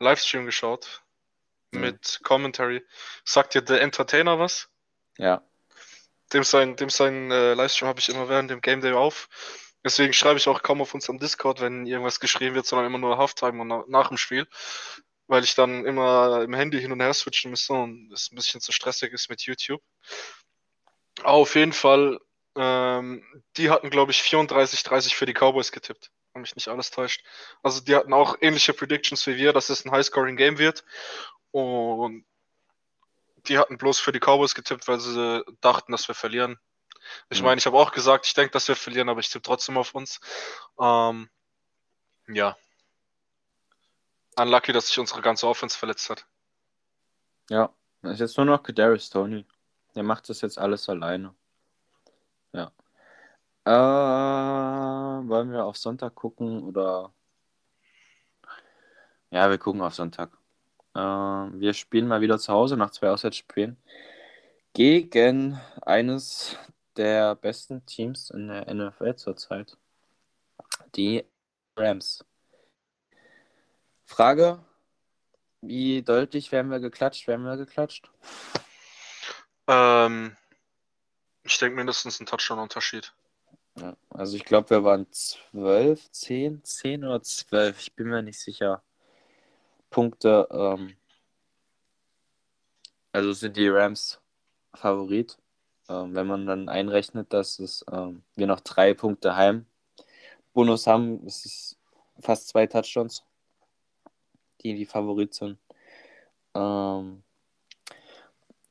Livestream geschaut. Mhm. Mit Commentary. Sagt dir The Entertainer was? Ja. Dem sein, dem sein äh, Livestream habe ich immer während dem Game Day auf. Deswegen schreibe ich auch kaum auf unserem Discord, wenn irgendwas geschrieben wird, sondern immer nur Halftime und na nach dem Spiel. Weil ich dann immer im Handy hin und her switchen müsste und es ein bisschen zu stressig ist mit YouTube. Aber auf jeden Fall, ähm, die hatten, glaube ich, 34, 30 für die Cowboys getippt. Wenn mich nicht alles täuscht. Also die hatten auch ähnliche Predictions wie wir, dass es ein High-Scoring-Game wird. Und die hatten bloß für die Cowboys getippt, weil sie dachten, dass wir verlieren. Ich meine, ich habe auch gesagt, ich denke, dass wir verlieren, aber ich tippe trotzdem auf uns. Ähm, ja. Unlucky, dass sich unsere ganze Offense verletzt hat. Ja. Es ist jetzt nur noch Kadarius Tony. Der macht das jetzt alles alleine. Ja. Äh, wollen wir auf Sonntag gucken oder? Ja, wir gucken auf Sonntag. Äh, wir spielen mal wieder zu Hause nach zwei Auswärtsspielen gegen eines der besten Teams in der NFL zurzeit. Die Rams. Frage: Wie deutlich werden wir geklatscht? Werden wir geklatscht? Ähm, ich denke mindestens ein Touchdown-Unterschied. Ja, also ich glaube, wir waren 12, 10, 10 oder 12, ich bin mir nicht sicher. Punkte, ähm, also sind die Rams Favorit. Ähm, wenn man dann einrechnet, dass es, ähm, wir noch drei Punkte heim Bonus haben, ist es fast zwei Touchdowns, die die Favorit sind. Ähm,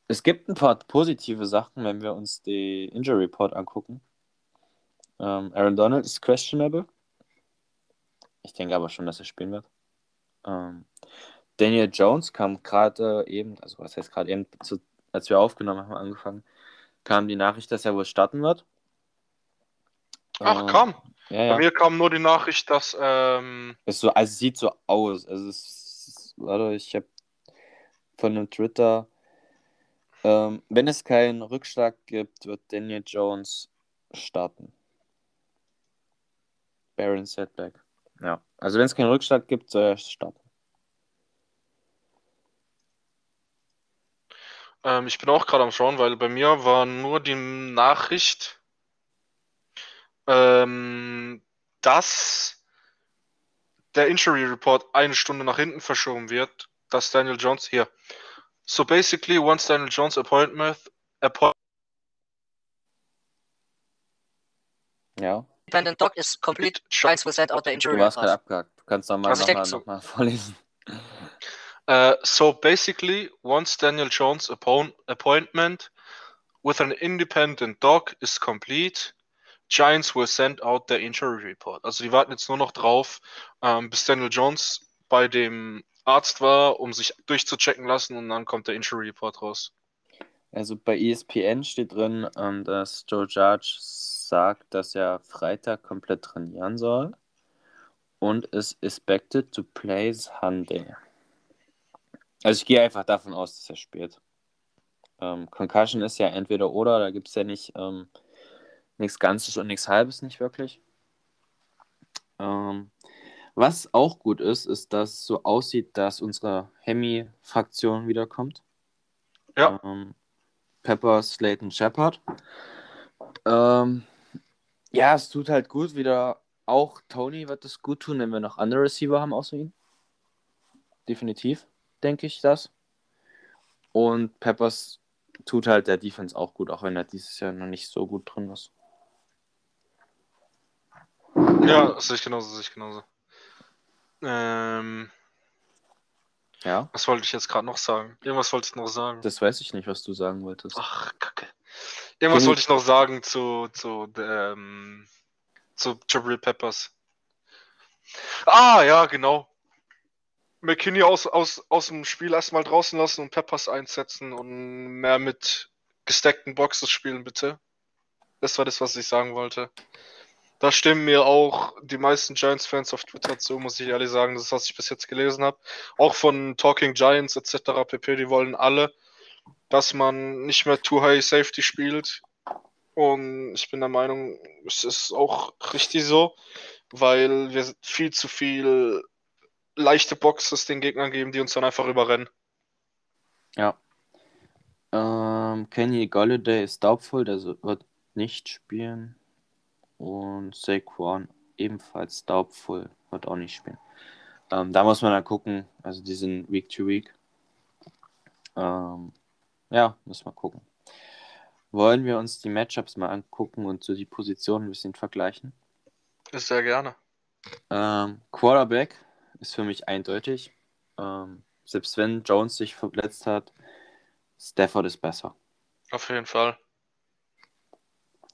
es gibt ein paar positive Sachen, wenn wir uns die Injury Report angucken. Ähm, Aaron Donald ist questionable. Ich denke aber schon, dass er spielen wird. Ähm, Daniel Jones kam gerade eben, also was heißt gerade eben, zu, als wir aufgenommen haben, angefangen, kam die Nachricht, dass er wohl starten wird. Ach, Ähm, kam. Ja, Bei ja. mir kam nur die Nachricht, dass ähm, Es so, also es sieht so aus. Also es ist, warte, ich habe von einem Twitter, ähm, wenn es keinen Rückschlag gibt, wird Daniel Jones starten. Baron Setback. Ja. Also wenn es keinen Rückschlag gibt, soll er starten. Ähm, ich bin auch gerade am Schauen, weil bei mir war nur die Nachricht, ähm, dass der Injury Report eine Stunde nach hinten verschoben wird, dass Daniel Jones hier. So basically, once Daniel Jones appointment, appoint Ja. Independent doc is complete. Giants will send out the Du injury warst gerade report. abgehakt. Du kannst nochmal noch mal, so. noch mal vorlesen. Uh, so basically, once Daniel Jones' appointment with an independent doc is complete, Giants will send out their injury report. Also die warten jetzt nur noch drauf, ähm, bis Daniel Jones bei dem Arzt war, um sich durchzuchecken lassen und dann kommt der Injury Report raus. Also bei ESPN steht drin, ähm, dass Joe Judge sagt, dass er Freitag komplett trainieren soll und ist expected to play Sunday. Also ich gehe einfach davon aus, dass er spielt. Ähm, Concussion ist ja entweder oder, da gibt es ja nicht ähm, nichts Ganzes und nichts Halbes, nicht wirklich. Ähm, Was auch gut ist, ist, dass es so aussieht, dass unsere Hemi-Fraktion wiederkommt. Ja. Ähm, Pepper, Slayton, Shepard. Ähm, ja, es tut halt gut wieder. Auch Tony wird es gut tun, wenn wir noch andere Receiver haben außer ihn. Definitiv, denke ich das. Und Peppers tut halt der Defense auch gut, auch wenn er dieses Jahr noch nicht so gut drin ist. Ja, das sehe ich genauso, sehe ich genauso. Ähm, Ja, was wollte ich jetzt gerade noch sagen? Irgendwas wollte ich noch sagen. das weiß ich nicht, was du sagen wolltest. Ach, Kacke. Irgendwas Kenny- wollte ich noch sagen zu, zu, ähm, zu Jabril Peppers. Ah, ja, genau. McKinney aus, aus, aus dem Spiel erstmal draußen lassen und Peppers einsetzen und mehr mit gestackten Boxes spielen, bitte. Das war das, was ich sagen wollte. Da stimmen mir auch die meisten Giants-Fans auf Twitter zu, muss ich ehrlich sagen. Das ist, was ich bis jetzt gelesen habe. Auch von Talking Giants etc. pp. Die wollen alle, dass man nicht mehr Too High Safety spielt. Und ich bin der Meinung, es ist auch richtig so, weil wir viel zu viel leichte Boxes den Gegnern geben, die uns dann einfach überrennen. Ja. Ähm, Kenny Golladay ist doubtful, der wird nicht spielen. Und Saquon ebenfalls doubtful, wird auch nicht spielen. Ähm, da muss man dann gucken. Also die sind Week to Week. Ähm, ja, müssen wir gucken. Wollen wir uns die Matchups mal angucken und so die Positionen ein bisschen vergleichen? Sehr gerne. Ähm, Quarterback ist für mich eindeutig. Ähm, selbst wenn Jones sich verletzt hat, Stafford ist besser. Auf jeden Fall.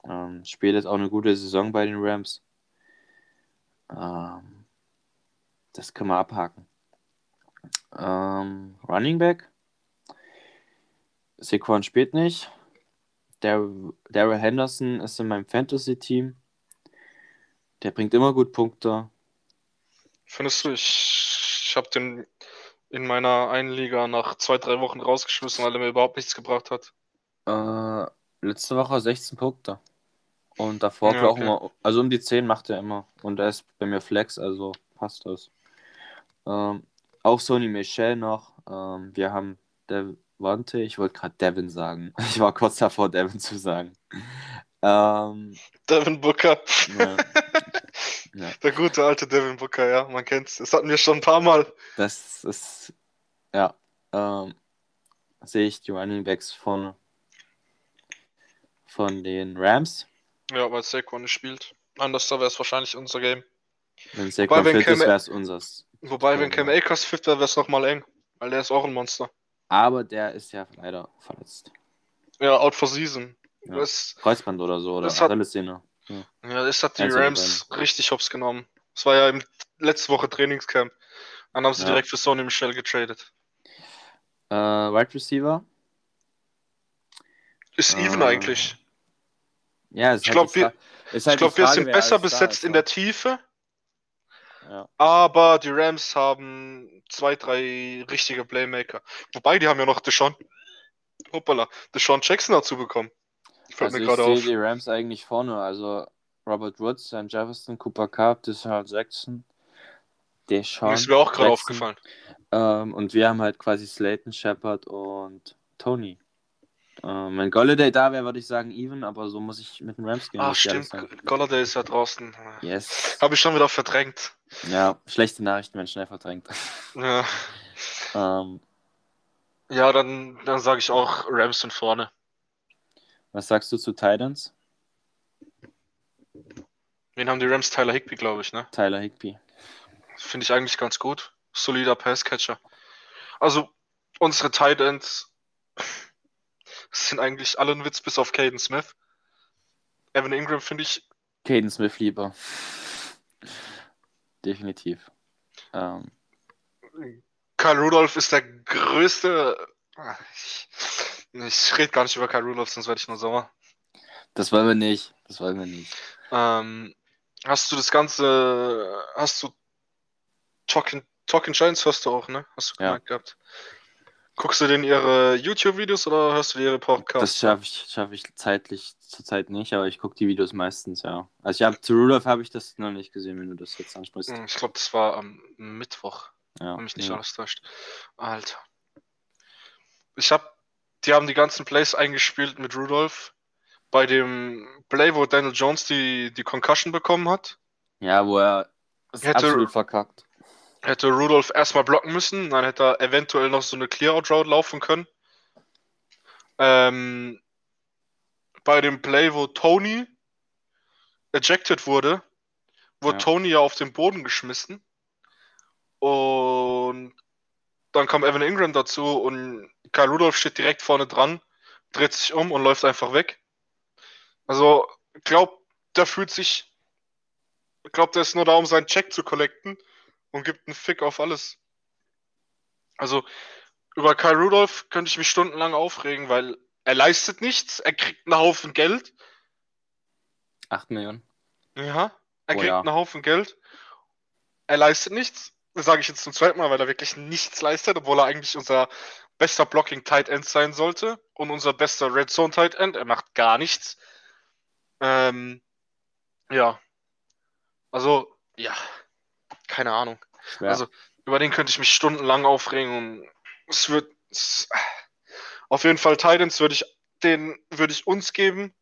Ähm, spielt jetzt auch eine gute Saison bei den Rams. Ähm, das können wir abhaken. Ähm, Running Back. Saquon spielt nicht. Dar Daryl Henderson ist in meinem Fantasy-Team. Der bringt immer gut Punkte. Findest du, ich, ich habe den in meiner einen Liga nach zwei, drei Wochen rausgeschmissen, weil er mir überhaupt nichts gebracht hat. Äh, letzte Woche 16 Punkte. Und davor Ja, ja, auch okay. immer, also um die 10 macht er immer. Und er ist bei mir Flex, also passt das. Ähm, auch Sony Michel noch. Ähm, wir haben Devante, ich wollte gerade Devin sagen. Ich war kurz davor, Devin zu sagen. Ähm, Devin Booker. ja, ja, Der gute alte Devin Booker, ja, man kennt's. Das hatten wir schon ein paar Mal. das ist, ja, ähm, sehe ich die Running Backs von, von den Rams. Ja, weil Saquon nicht spielt. Anders wäre es wahrscheinlich unser Game. Wenn Saquon wenn fit ist, Cam- wäre es unseres. Wobei, wenn Cam Akers fit wäre, wäre es nochmal eng. Weil der ist auch ein Monster. Aber der ist ja leider verletzt. Ja, out for season. Ja. Das, Kreuzband oder so, oder Achillessehne. Ja, das hat die von Rams richtig hops genommen. Das war ja im letzte Woche Trainingscamp. Dann haben sie Ja. direkt für Sony Michel getradet. Äh, Wide Receiver. Ist even Ah. eigentlich. Ja, ist Ich halt glaub, die wir- halt ich glaube, die wir Frage, sind besser besetzt in ne? der Tiefe, Ja. aber die Rams haben zwei, drei richtige Playmaker. Wobei, die haben ja noch Deshaun. Hoppala, Deshaun Jackson dazu bekommen. Fällt Also mir ich gerade sehe auf. die Rams eigentlich vorne. Also Robert Woods, Sam Jefferson, Cooper Cup, Deshaun Jackson, Deshaun ist mir auch gerade aufgefallen. Ähm, und wir haben halt quasi Slayton, Shepard und Tony. Ähm, wenn Golladay da wäre, würde ich sagen even, aber so muss ich mit den Rams gehen. Ah, ich ehrlich stimmt. Golladay ist ja draußen. Yes. Habe ich schon wieder verdrängt. Ja, schlechte Nachrichten werden schnell verdrängt. Ja, ähm, ja dann, dann sage ich auch Rams sind vorne. Was sagst du zu Titans? Wen haben die Rams? Tyler Higby, glaube ich, ne? Tyler Higby. Finde ich eigentlich ganz gut. Solider Passcatcher. Also, unsere Tight Ends sind eigentlich alle ein Witz, bis auf Caden Smith. Evan Ingram finde ich, Caden Smith lieber. Definitiv. Ähm, Kyle Rudolph ist der größte. Ich, ich rede gar nicht über Kyle Rudolph, sonst werde ich nur sauer. das wollen wir nicht. Das wollen wir nicht. Ähm, hast du das Ganze, hast du Talking, Talking Giants hörst du auch, ne? Hast du Ja. gemeint gehabt. Guckst du denn ihre YouTube-Videos oder hörst du ihre Podcasts? Das schaffe ich, schaff ich zeitlich zurzeit nicht, aber ich gucke die Videos meistens, ja. Also ich habe zu Rudolph habe ich das noch nicht gesehen, wenn du das jetzt ansprichst. Hm, Ich glaube, das war am Mittwoch, Ja, wenn mich nicht ja. alles täuscht. Alter. Ich hab, die haben die ganzen Plays eingespielt mit Rudolph. Bei dem Play, wo Daniel Jones die, die Concussion bekommen hat, ja, wo er Hätte- absolut verkackt. hätte Rudolph erstmal blocken müssen, dann hätte er eventuell noch so eine Clear-Out-Route laufen können. Ähm, bei dem Play, wo Tony ejected wurde, wurde Ja. Tony ja auf den Boden geschmissen. Und dann kam Evan Ingram dazu und Kyle Rudolph steht direkt vorne dran, dreht sich um und läuft einfach weg. Also, ich glaube, der fühlt sich. Ich glaube, der ist nur da, um seinen Check zu collecten und gibt einen Fick auf alles. Also, über Kyle Rudolph könnte ich mich stundenlang aufregen, weil er leistet nichts, er kriegt einen Haufen Geld. 8 Millionen. Ja, er Oh kriegt ja. einen Haufen Geld. Er leistet nichts. Sage ich jetzt zum zweiten Mal, weil er wirklich nichts leistet, obwohl er eigentlich unser bester Blocking Tight End sein sollte und unser bester Red Zone Tight End. Er macht gar nichts. Ähm, ja. Also, ja. Keine Ahnung. Schwer. Also, über den könnte ich mich stundenlang aufregen und es wird. Es, auf jeden Fall Titans würde ich den würde ich uns geben.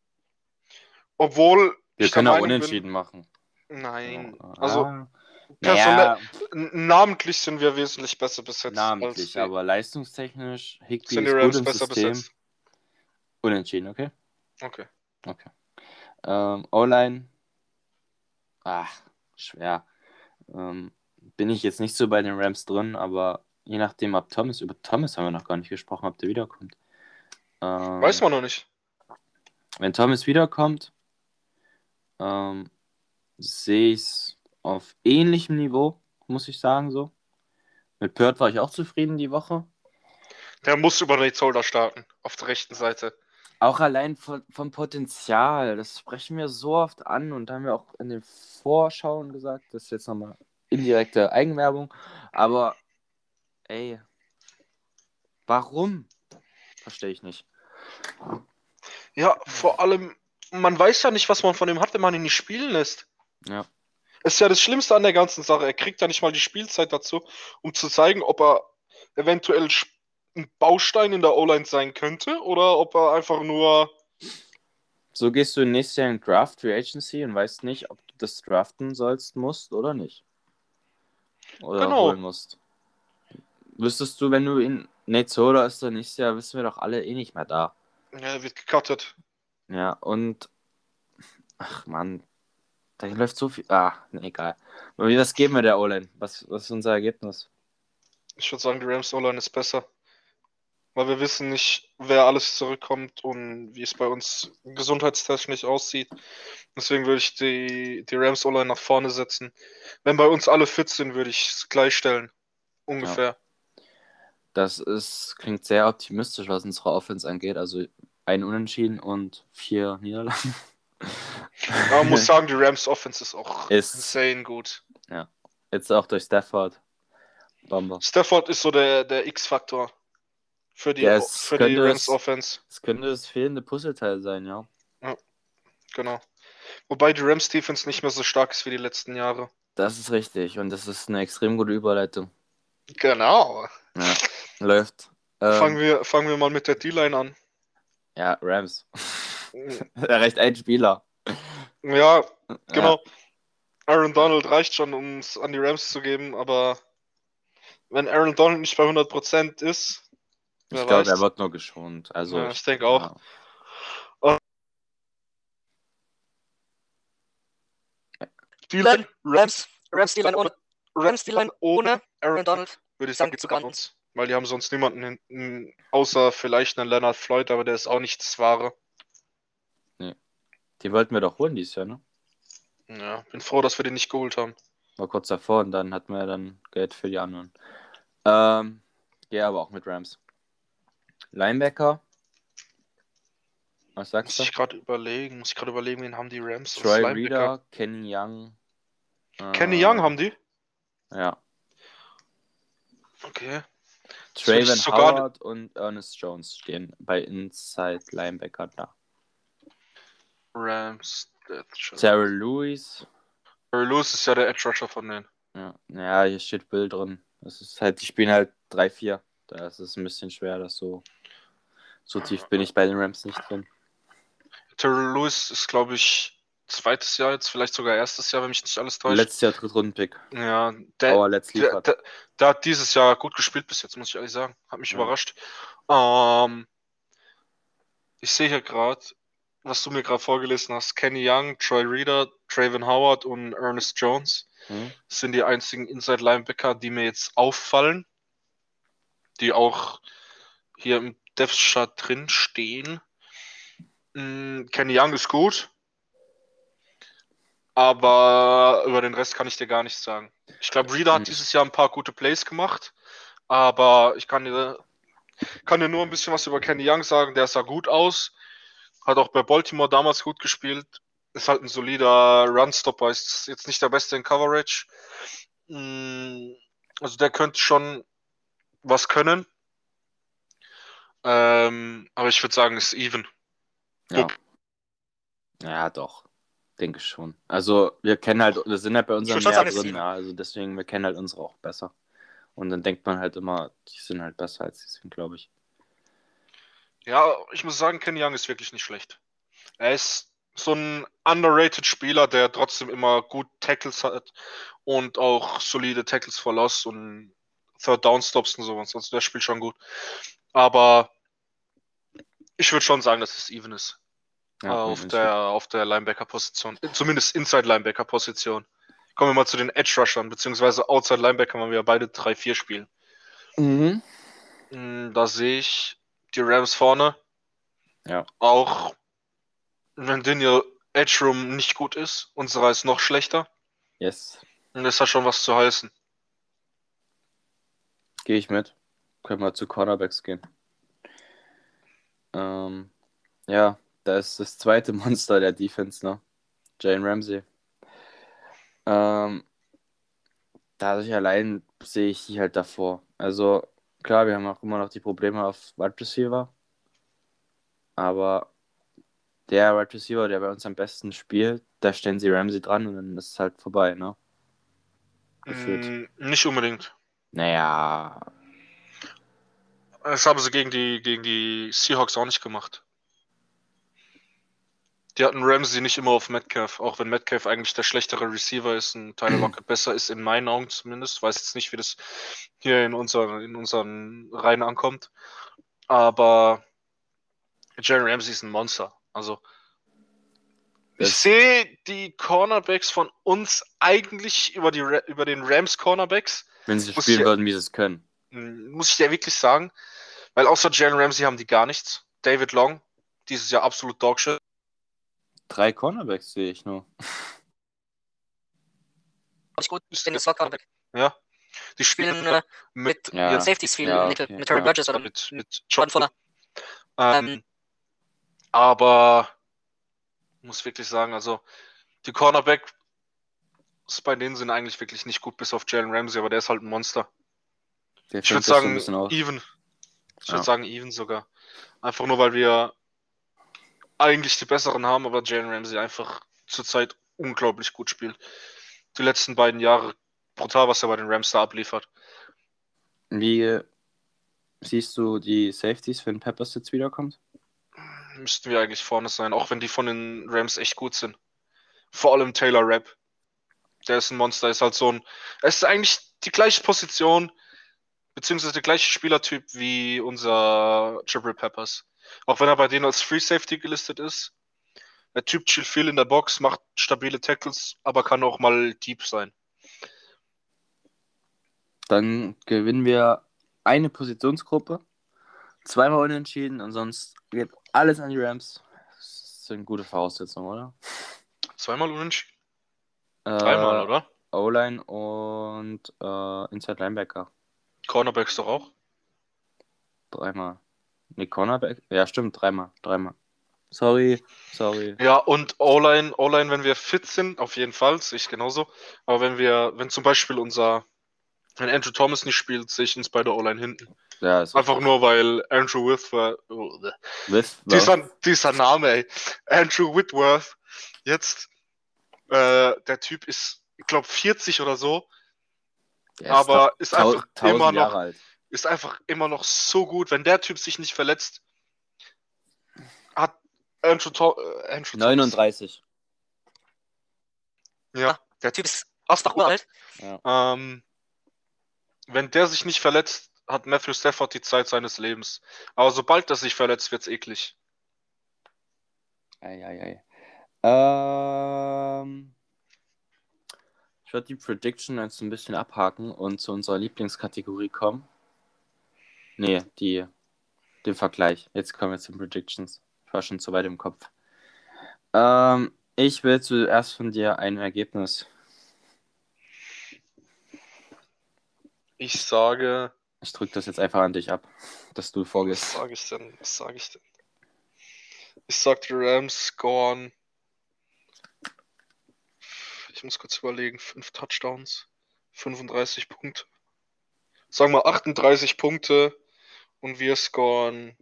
Obwohl wir können auch Meinung bin- unentschieden machen. Nein. Ja. Also Ah, naja, namentlich sind wir wesentlich besser besetzt. namentlich, aber leistungstechnisch, Higby sind die Rams besser System. besetzt. Unentschieden, okay? Okay. Okay. Ähm, O-Line. Ach, schwer. Ähm, bin ich jetzt nicht so bei den Rams drin, aber je nachdem, ob Thomas, über Thomas haben wir noch gar nicht gesprochen, ob der wiederkommt. Ähm, Weiß man noch nicht. Wenn Thomas wiederkommt, ähm, sehe ich es auf ähnlichem Niveau, muss ich sagen, so. Mit Pert war ich auch zufrieden die Woche. Der muss über Nate Solder starten. Auf der rechten Seite. Auch allein von, vom Potenzial, das sprechen wir so oft an und haben wir auch in den Vorschauen gesagt, das ist jetzt nochmal indirekte Eigenwerbung, aber ey, warum? Verstehe ich nicht. Ja, vor allem, man weiß ja nicht, was man von ihm hat, wenn man ihn nicht spielen lässt. Ja. Ist ja das Schlimmste an der ganzen Sache. Er kriegt ja nicht mal die Spielzeit dazu, um zu zeigen, ob er eventuell ein Baustein in der O-Line sein könnte oder ob er einfach nur. So gehst du nächstes Jahr in Draft Free Agency und weißt nicht, ob du das draften sollst, musst oder nicht. Oder Genau. holen musst. Wüsstest du, wenn du in Nate Solder ist, dann nächstes Jahr wissen wir doch alle eh nicht mehr da. Ja, er wird gecuttet. Ja, und. Ach man, da läuft so viel. Ah, nee, egal. Was geben wir der O-Line? Was, was ist unser Ergebnis? Ich würde sagen, die Rams O-Line ist besser. Weil wir wissen nicht, wer alles zurückkommt und wie es bei uns gesundheitstechnisch aussieht. Deswegen würde ich die, die Rams O-Line nach vorne setzen. Wenn bei uns alle fit sind, würde ich es gleichstellen. Ungefähr. Das ist, klingt sehr optimistisch, was unsere Offense angeht. Also ein Unentschieden und vier Niederlagen. Aber man muss sagen, die Rams Offense ist auch Ist- insane gut. Jetzt auch durch Stafford. Bombe. Stafford ist so der, der X-Faktor für die, ist- für die Rams es- Offense. Das könnte das fehlende Puzzleteil sein, ja. Genau. Wobei die Rams Defense nicht mehr so stark ist wie die letzten Jahre. Das ist richtig und das ist eine extrem gute Überleitung. Genau. Ja, läuft. Ähm, Fangen, wir, fangen wir mal mit der D-Line an. Ja, Rams. Er reicht ein Spieler. Ja, genau. Aaron Donald reicht schon, um es an die Rams zu geben, aber wenn Aaron Donald nicht bei 100% ist, Ja, ich glaube, er wird nur geschont. Also, Ja, ich denke auch. Ja. D-Line, Rams, Rams die Line ohne, Rams die Line ohne Aaron Donald. würde ich Sagen gibt's sogar an uns. Weil die haben sonst niemanden hinten, außer vielleicht einen Leonard Floyd, aber der ist auch nichts Wahre. Die wollten wir doch holen dieses Jahr, ne? Ja, bin froh, dass wir den nicht geholt haben. War kurz davor und dann hatten wir dann Geld für die anderen. Ähm, ja, aber auch mit Rams. Linebacker. Was sagst Muss du? ich gerade überlegen, muss ich gerade überlegen, wen haben die Rams? Troy? Reader, Kenny Young. Kenny äh, Young haben die? Ja. Okay. Ich Traven sogar- Howard und Ernest Jones stehen bei Inside Linebacker da. Rams. Death. Sarah Lewis. Terry Lewis ist ja der Edge Rusher von denen. Ja, ja, hier steht Bill drin. Das ist halt, die spielen halt 3-4. Da ist es ein bisschen schwer, das so. So tief bin ich bei den Rams nicht drin. Terry Lewis ist, glaube ich, zweites Jahr jetzt, vielleicht sogar erstes Jahr, wenn mich nicht alles täuscht. Letztes Jahr Drittrunden-Pick. ja, der, Aber der, der, der hat dieses Jahr gut gespielt bis jetzt, muss ich ehrlich sagen. Hat mich Ja. überrascht. Ähm, ich sehe hier gerade, was du mir gerade vorgelesen hast. Kenny Young, Troy Reader, Traven Howard und Ernest Jones Hm? sind die einzigen Inside Linebacker, die mir jetzt auffallen, die auch hier im Depth Chart drin stehen. Mm, Kenny Young ist gut, aber über den Rest kann ich dir gar nichts sagen. Ich glaube, Reader hat dieses Jahr ein paar gute Plays gemacht, aber ich kann dir, kann dir nur ein bisschen was über Kenny Young sagen. Der sah gut aus, hat auch bei Baltimore damals gut gespielt. Ist halt ein solider Runstopper, ist jetzt nicht der Beste in Coverage. Mm, Also der könnte schon was können. Ähm, aber ich würde sagen, ist even. Ja. ja, doch. Denke schon. Also, wir kennen halt, wir sind halt bei es ist drin, even. ja. Also deswegen, wir kennen halt unsere auch besser. Und dann denkt man halt immer, die sind halt besser als die sind, glaube ich. Ja, ich muss sagen, Kenny Young ist wirklich nicht schlecht. Er ist so ein underrated Spieler, der trotzdem immer gut Tackles hat und auch solide Tackles for Loss und Third Down Stops und sowas. Also der spielt schon gut. Aber ich würde schon sagen, dass es even ist. Ja, äh, auf der, auf der Linebacker-Position. Zumindest Inside-Linebacker-Position. Kommen wir mal zu den Edge-Rushern, beziehungsweise Outside-Linebacker, weil wir ja beide 3-4 spielen. Mhm. Mm, Da sehe ich die Rams vorne. Ja. Auch wenn den ihr Edge Room nicht gut ist, unserer ist noch schlechter. Yes. Und das hat schon was zu heißen. Gehe ich mit. Können wir zu Cornerbacks gehen. Ähm, ja, da ist das zweite Monster der Defense, ne? Jane Ramsey. Ähm, dadurch allein sehe ich die halt davor. Also, klar, wir haben auch immer noch die Probleme auf Wide Receiver. Aber der Wide Receiver, der bei uns am besten spielt, da stellen sie Ramsey dran und dann ist es halt vorbei, ne? Gefühlt. Mm, Nicht unbedingt. Naja, Das haben sie gegen die, gegen die Seahawks auch nicht gemacht. Die hatten Ramsey nicht immer auf Metcalf, auch wenn Metcalf eigentlich der schlechtere Receiver ist und Tyler Lockett besser ist, in meinen Augen zumindest. Weiß jetzt nicht, wie das hier in, unser, in unseren Reihen ankommt. Aber Jerry Ramsey ist ein Monster. Also ich sehe die Cornerbacks von uns eigentlich über, die, über den Rams Cornerbacks wenn sie spielen ich- würden, wie sie es können. Mm, Muss ich dir wirklich sagen. Weil außer Jalen Ramsey haben die gar nichts. David Long, dieses Jahr absolut Dogshit. Drei Cornerbacks sehe ich nur. Ganz gut. Ich bin jetzt Slot Cornerback. Ja. Die spielen äh, mit, mit Ja. jetzt Safeties viel Ja, Nickel, okay. mit Terry Ja. Burgess oder mit, mit Jordan Fuller. Ähm, Ähm, aber muss wirklich sagen, also die Cornerbacks bei denen sind eigentlich wirklich nicht gut, bis auf Jalen Ramsey, aber der ist halt ein Monster. Der Ich würde so sagen, even. Ich Ja. würde sagen, even sogar. Einfach nur, weil wir eigentlich die besseren haben, aber Jalen Ramsey einfach zurzeit unglaublich gut spielt. Die letzten beiden Jahre brutal, was er bei den Rams da abliefert. Wie äh, siehst du die Safeties, wenn Peppers jetzt wiederkommt? Müssten wir eigentlich vorne sein, auch wenn die von den Rams echt gut sind. Vor allem Taylor Rapp. Der ist ein Monster, ist halt so ein. Er ist eigentlich die gleiche Position, beziehungsweise der gleiche Spielertyp wie unser Jabril Peppers. Auch wenn er bei denen als Free Safety gelistet ist. Der Typ chillt viel in der Box, macht stabile Tackles, aber kann auch mal deep sein. Dann gewinnen wir eine Positionsgruppe, zweimal unentschieden und sonst geht alles an die Rams. Das sind gute Voraussetzungen, oder? Zweimal unentschieden? Äh, Dreimal, oder? O-Line und äh, Inside Linebacker. Cornerbacks doch auch. Dreimal. Nee, Cornerback? Ja, stimmt, dreimal. Dreimal. Sorry, sorry. Ja, und O-Line, O-Line, wenn wir fit sind, auf jeden Fall, sehe ich genauso. Aber wenn wir, wenn zum Beispiel unser Wenn Andrew Thomas nicht spielt, sehe ich uns bei der O-Line hinten. Ja, ist Einfach nur, weil Andrew Whitworth, With, dieser, dieser Name, ey, Andrew Whitworth, jetzt, äh, der Typ ist, ich glaube, 40 oder so, Der aber ist einfach immer noch, Jahre alt. Ist einfach immer noch so gut. Wenn der Typ sich nicht verletzt, hat Andrew, Tho äh, Andrew Thomas- 39. Ja, Der Typ ist Oscar uralt. ähm, wenn der sich nicht verletzt, hat Matthew Stafford die Zeit seines Lebens. Aber sobald er sich verletzt, wird's eklig. Eieiei. Ähm, ich würde die Prediction jetzt ein bisschen abhaken und zu unserer Lieblingskategorie kommen. Nee, die, den Vergleich. Jetzt kommen wir zu den Predictions. Ich war schon zu weit im Kopf. Ähm, ich will zuerst von dir ein Ergebnis. Ich sage, Ich drücke das jetzt einfach an dich ab, dass du was vorgehst. sage ich denn? Was sage ich denn? Ich sag, die Rams scoren. Ich muss kurz überlegen. Fünf Touchdowns, 35 Punkte. Sagen wir 38 Punkte und wir scoren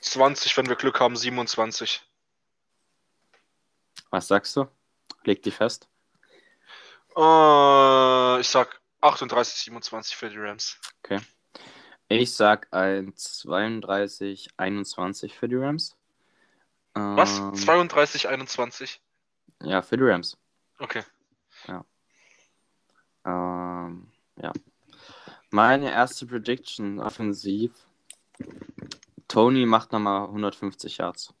20, wenn wir Glück haben, 27. Was sagst du? Leg dich fest. Äh, ich sag 38, 27 für die Rams. Ich sag ein 32, 21 für die Rams. Was? Ähm, 32, 21? Ja, für die Rams. Okay. Ähm, ja. Meine erste Prediction offensiv. Tony macht nochmal 150 Yards.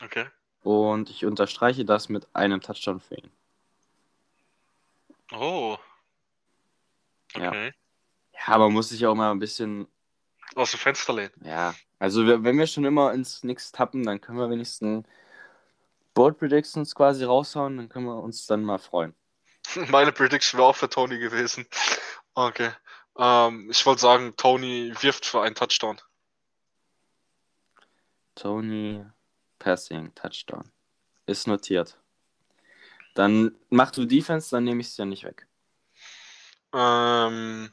Okay. Und ich unterstreiche das mit einem Touchdown für ihn. Oh. Ja. Okay. Ja, man muss sich auch mal ein bisschen. Aus dem Fenster lehnen. Ja, also wenn wir schon immer ins Nix tappen, dann können wir wenigstens Bold Predictions quasi raushauen, dann können wir uns dann mal freuen. Meine Prediction wäre auch für Tony gewesen. Okay. Ähm, ich wollte sagen, Tony wirft für einen Touchdown. Tony Passing Touchdown. Ist notiert. Dann mach du Defense, dann nehme ich es ja nicht weg. Ähm,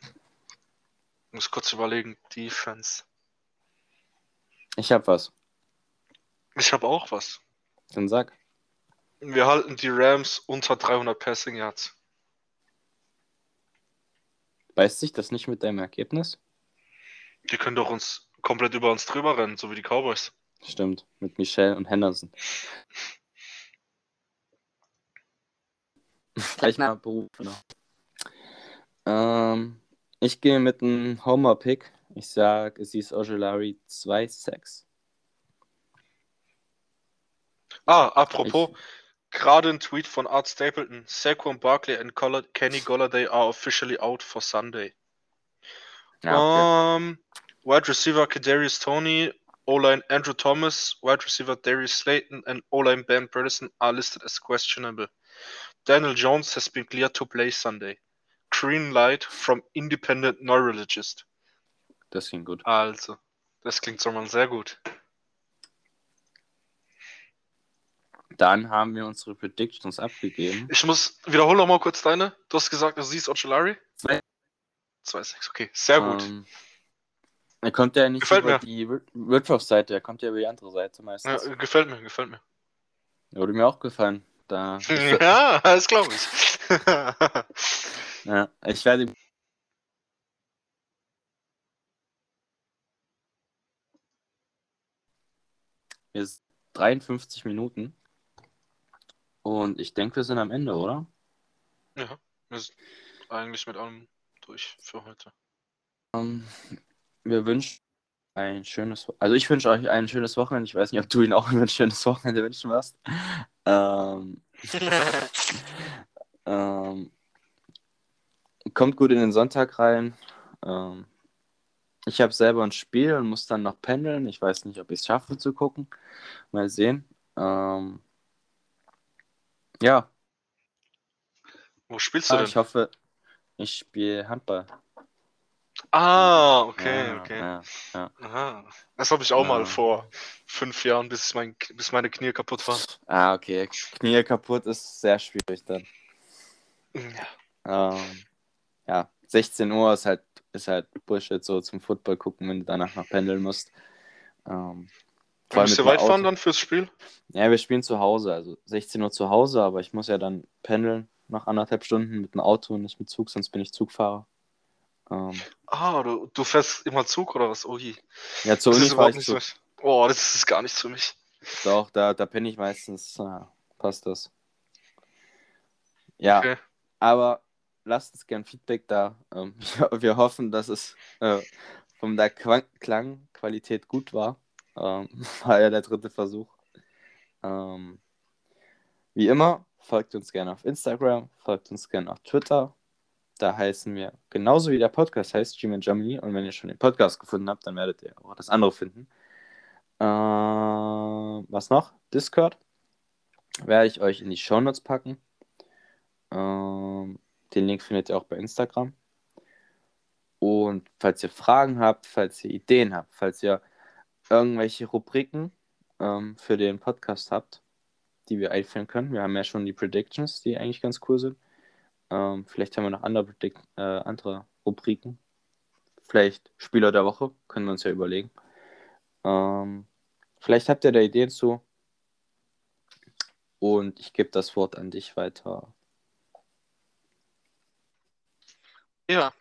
muss kurz überlegen. Defense. Ich hab was. Ich habe auch was. Dann sag. Wir halten die Rams unter 300 Passing Yards. Beißt sich das nicht mit deinem Ergebnis? Die können doch uns komplett über uns drüber rennen, so wie die Cowboys. Stimmt, mit Michelle und Henderson. Gleich mal Beruf, genau. Ähm, ich gehe mit einem Homer-Pick. Ich sag, es ist Ojolari 2-6. Ah, apropos, gerade ein Tweet von Art Stapleton. Saquon Barkley and Kenny Golladay are officially out for Sunday. Ja, okay. Um, wide receiver Kadarius Tony, O-line Andrew Thomas, wide receiver Darius Slayton, and O-line Ben Bredesen are listed as questionable. Daniel Jones has been cleared to play Sunday. Green light from independent neurologist. Das ging gut. Also, das klingt schon mal sehr gut. Dann haben wir unsere Predictions abgegeben. Ich muss, wiederhol noch mal kurz deine. Du hast gesagt, du siehst Ocellari? Zwei. 2-6, okay. Sehr gut. Ähm, er kommt ja nicht Gefällt über mir. die Wirtschaftsseite, er kommt ja über die andere Seite Ja, meistens. gefällt mir, gefällt mir. Würde mir auch gefallen. Da, Ja, das glaube ich. ja, ich werde Jetzt 53 Minuten. Und ich denke, wir sind am Ende, oder? ja, wir sind eigentlich mit allem durch für heute. Ähm, wir wünschen ein schönes, also ich wünsche euch ein schönes Wochenende. Ich weiß nicht, ob du ihn auch ein schönes Wochenende wünschen wirst. Ähm, ähm, kommt gut in den Sonntag rein. Ähm, ich habe selber ein Spiel und muss dann noch pendeln. Ich weiß nicht, ob ich es schaffe zu gucken. Mal sehen. Ähm, ja, Wo spielst du ah, denn? ich hoffe, ich spiele Handball. Ah, okay, Ja, okay. ja. Aha. Das habe ich auch Ja. mal vor fünf Jahren, bis, mein, bis meine Knie kaputt waren. Ah, okay. Knie kaputt ist sehr schwierig dann. Ja. Ähm, ja, 16 Uhr ist halt, ist halt Bullshit so zum Football gucken, wenn du danach noch pendeln musst. Ähm, vor Müsst ihr weit fahren dann fürs Spiel? Ja, wir spielen zu Hause, also 16 Uhr zu Hause, aber ich muss ja dann pendeln nach anderthalb Stunden mit dem Auto und nicht mit Zug, sonst bin ich Zugfahrer. Ähm, Ah, du, du fährst immer Zug oder was? Ui. ja, zur Das Uni fahre ich nicht Zug. so. Oh, das ist gar nichts für mich. Doch, da, da penne ich meistens. Ja, passt das. Ja, Okay. aber lasst uns gern Feedback da. Ähm, wir, hoffen, dass es äh, von der Qua- Klangqualität gut war. Ähm, war ja der dritte Versuch. Ähm, wie immer, folgt uns gerne auf Instagram, folgt uns gerne auf Twitter. Da heißen wir, genauso wie der Podcast heißt, Gmail Germany. Und wenn ihr schon den Podcast gefunden habt, dann werdet ihr auch das andere finden. Äh, was noch? Discord. Werde ich euch in die Shownotes packen. Ähm, den Link findet ihr auch bei Instagram. Und falls ihr Fragen habt, falls ihr Ideen habt, falls ihr irgendwelche Rubriken ähm, für den Podcast habt, die wir einführen können. Wir haben ja schon die Predictions, die eigentlich ganz cool sind. Ähm, vielleicht haben wir noch andere, Predict äh, andere Rubriken. Vielleicht Spieler der Woche, können wir uns ja überlegen. Ähm, vielleicht habt ihr da Ideen zu. Und ich gebe das Wort an dich weiter. Ja,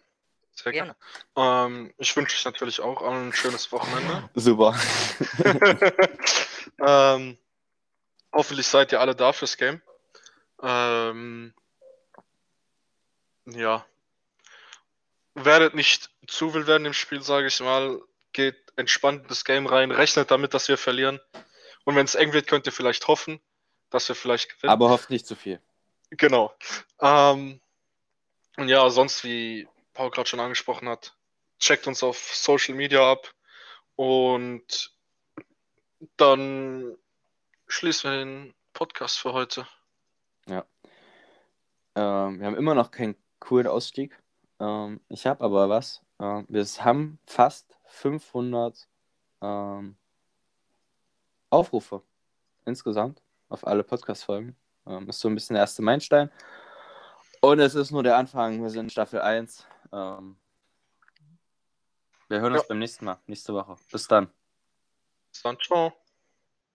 Sehr gerne. Ähm, ich wünsche euch natürlich auch ein schönes Wochenende. Super. ähm, hoffentlich seid ihr alle da fürs Game. Ähm, ja. Werdet nicht zu wild werden im Spiel, sage ich mal. Geht entspannt in das Game rein. Rechnet damit, dass wir verlieren. Und wenn es eng wird, könnt ihr vielleicht hoffen, dass wir vielleicht gewinnen. Aber hofft nicht zu viel. Genau. Ähm, und ja, sonst, wie Paul gerade schon angesprochen hat, checkt uns auf Social Media ab und dann schließen wir den Podcast für heute. Ähm, wir haben immer noch keinen coolen Ausstieg. Ähm, ich habe aber was. Ähm, wir haben fast 500 ähm, Aufrufe insgesamt auf alle Podcast-Folgen. Ähm, ist so ein bisschen der erste Meilenstein. Und es ist nur der Anfang. Wir sind in Staffel 1. Ähm, wir hören uns Ja. beim nächsten Mal, nächste Woche. Bis dann. Bis dann, ciao.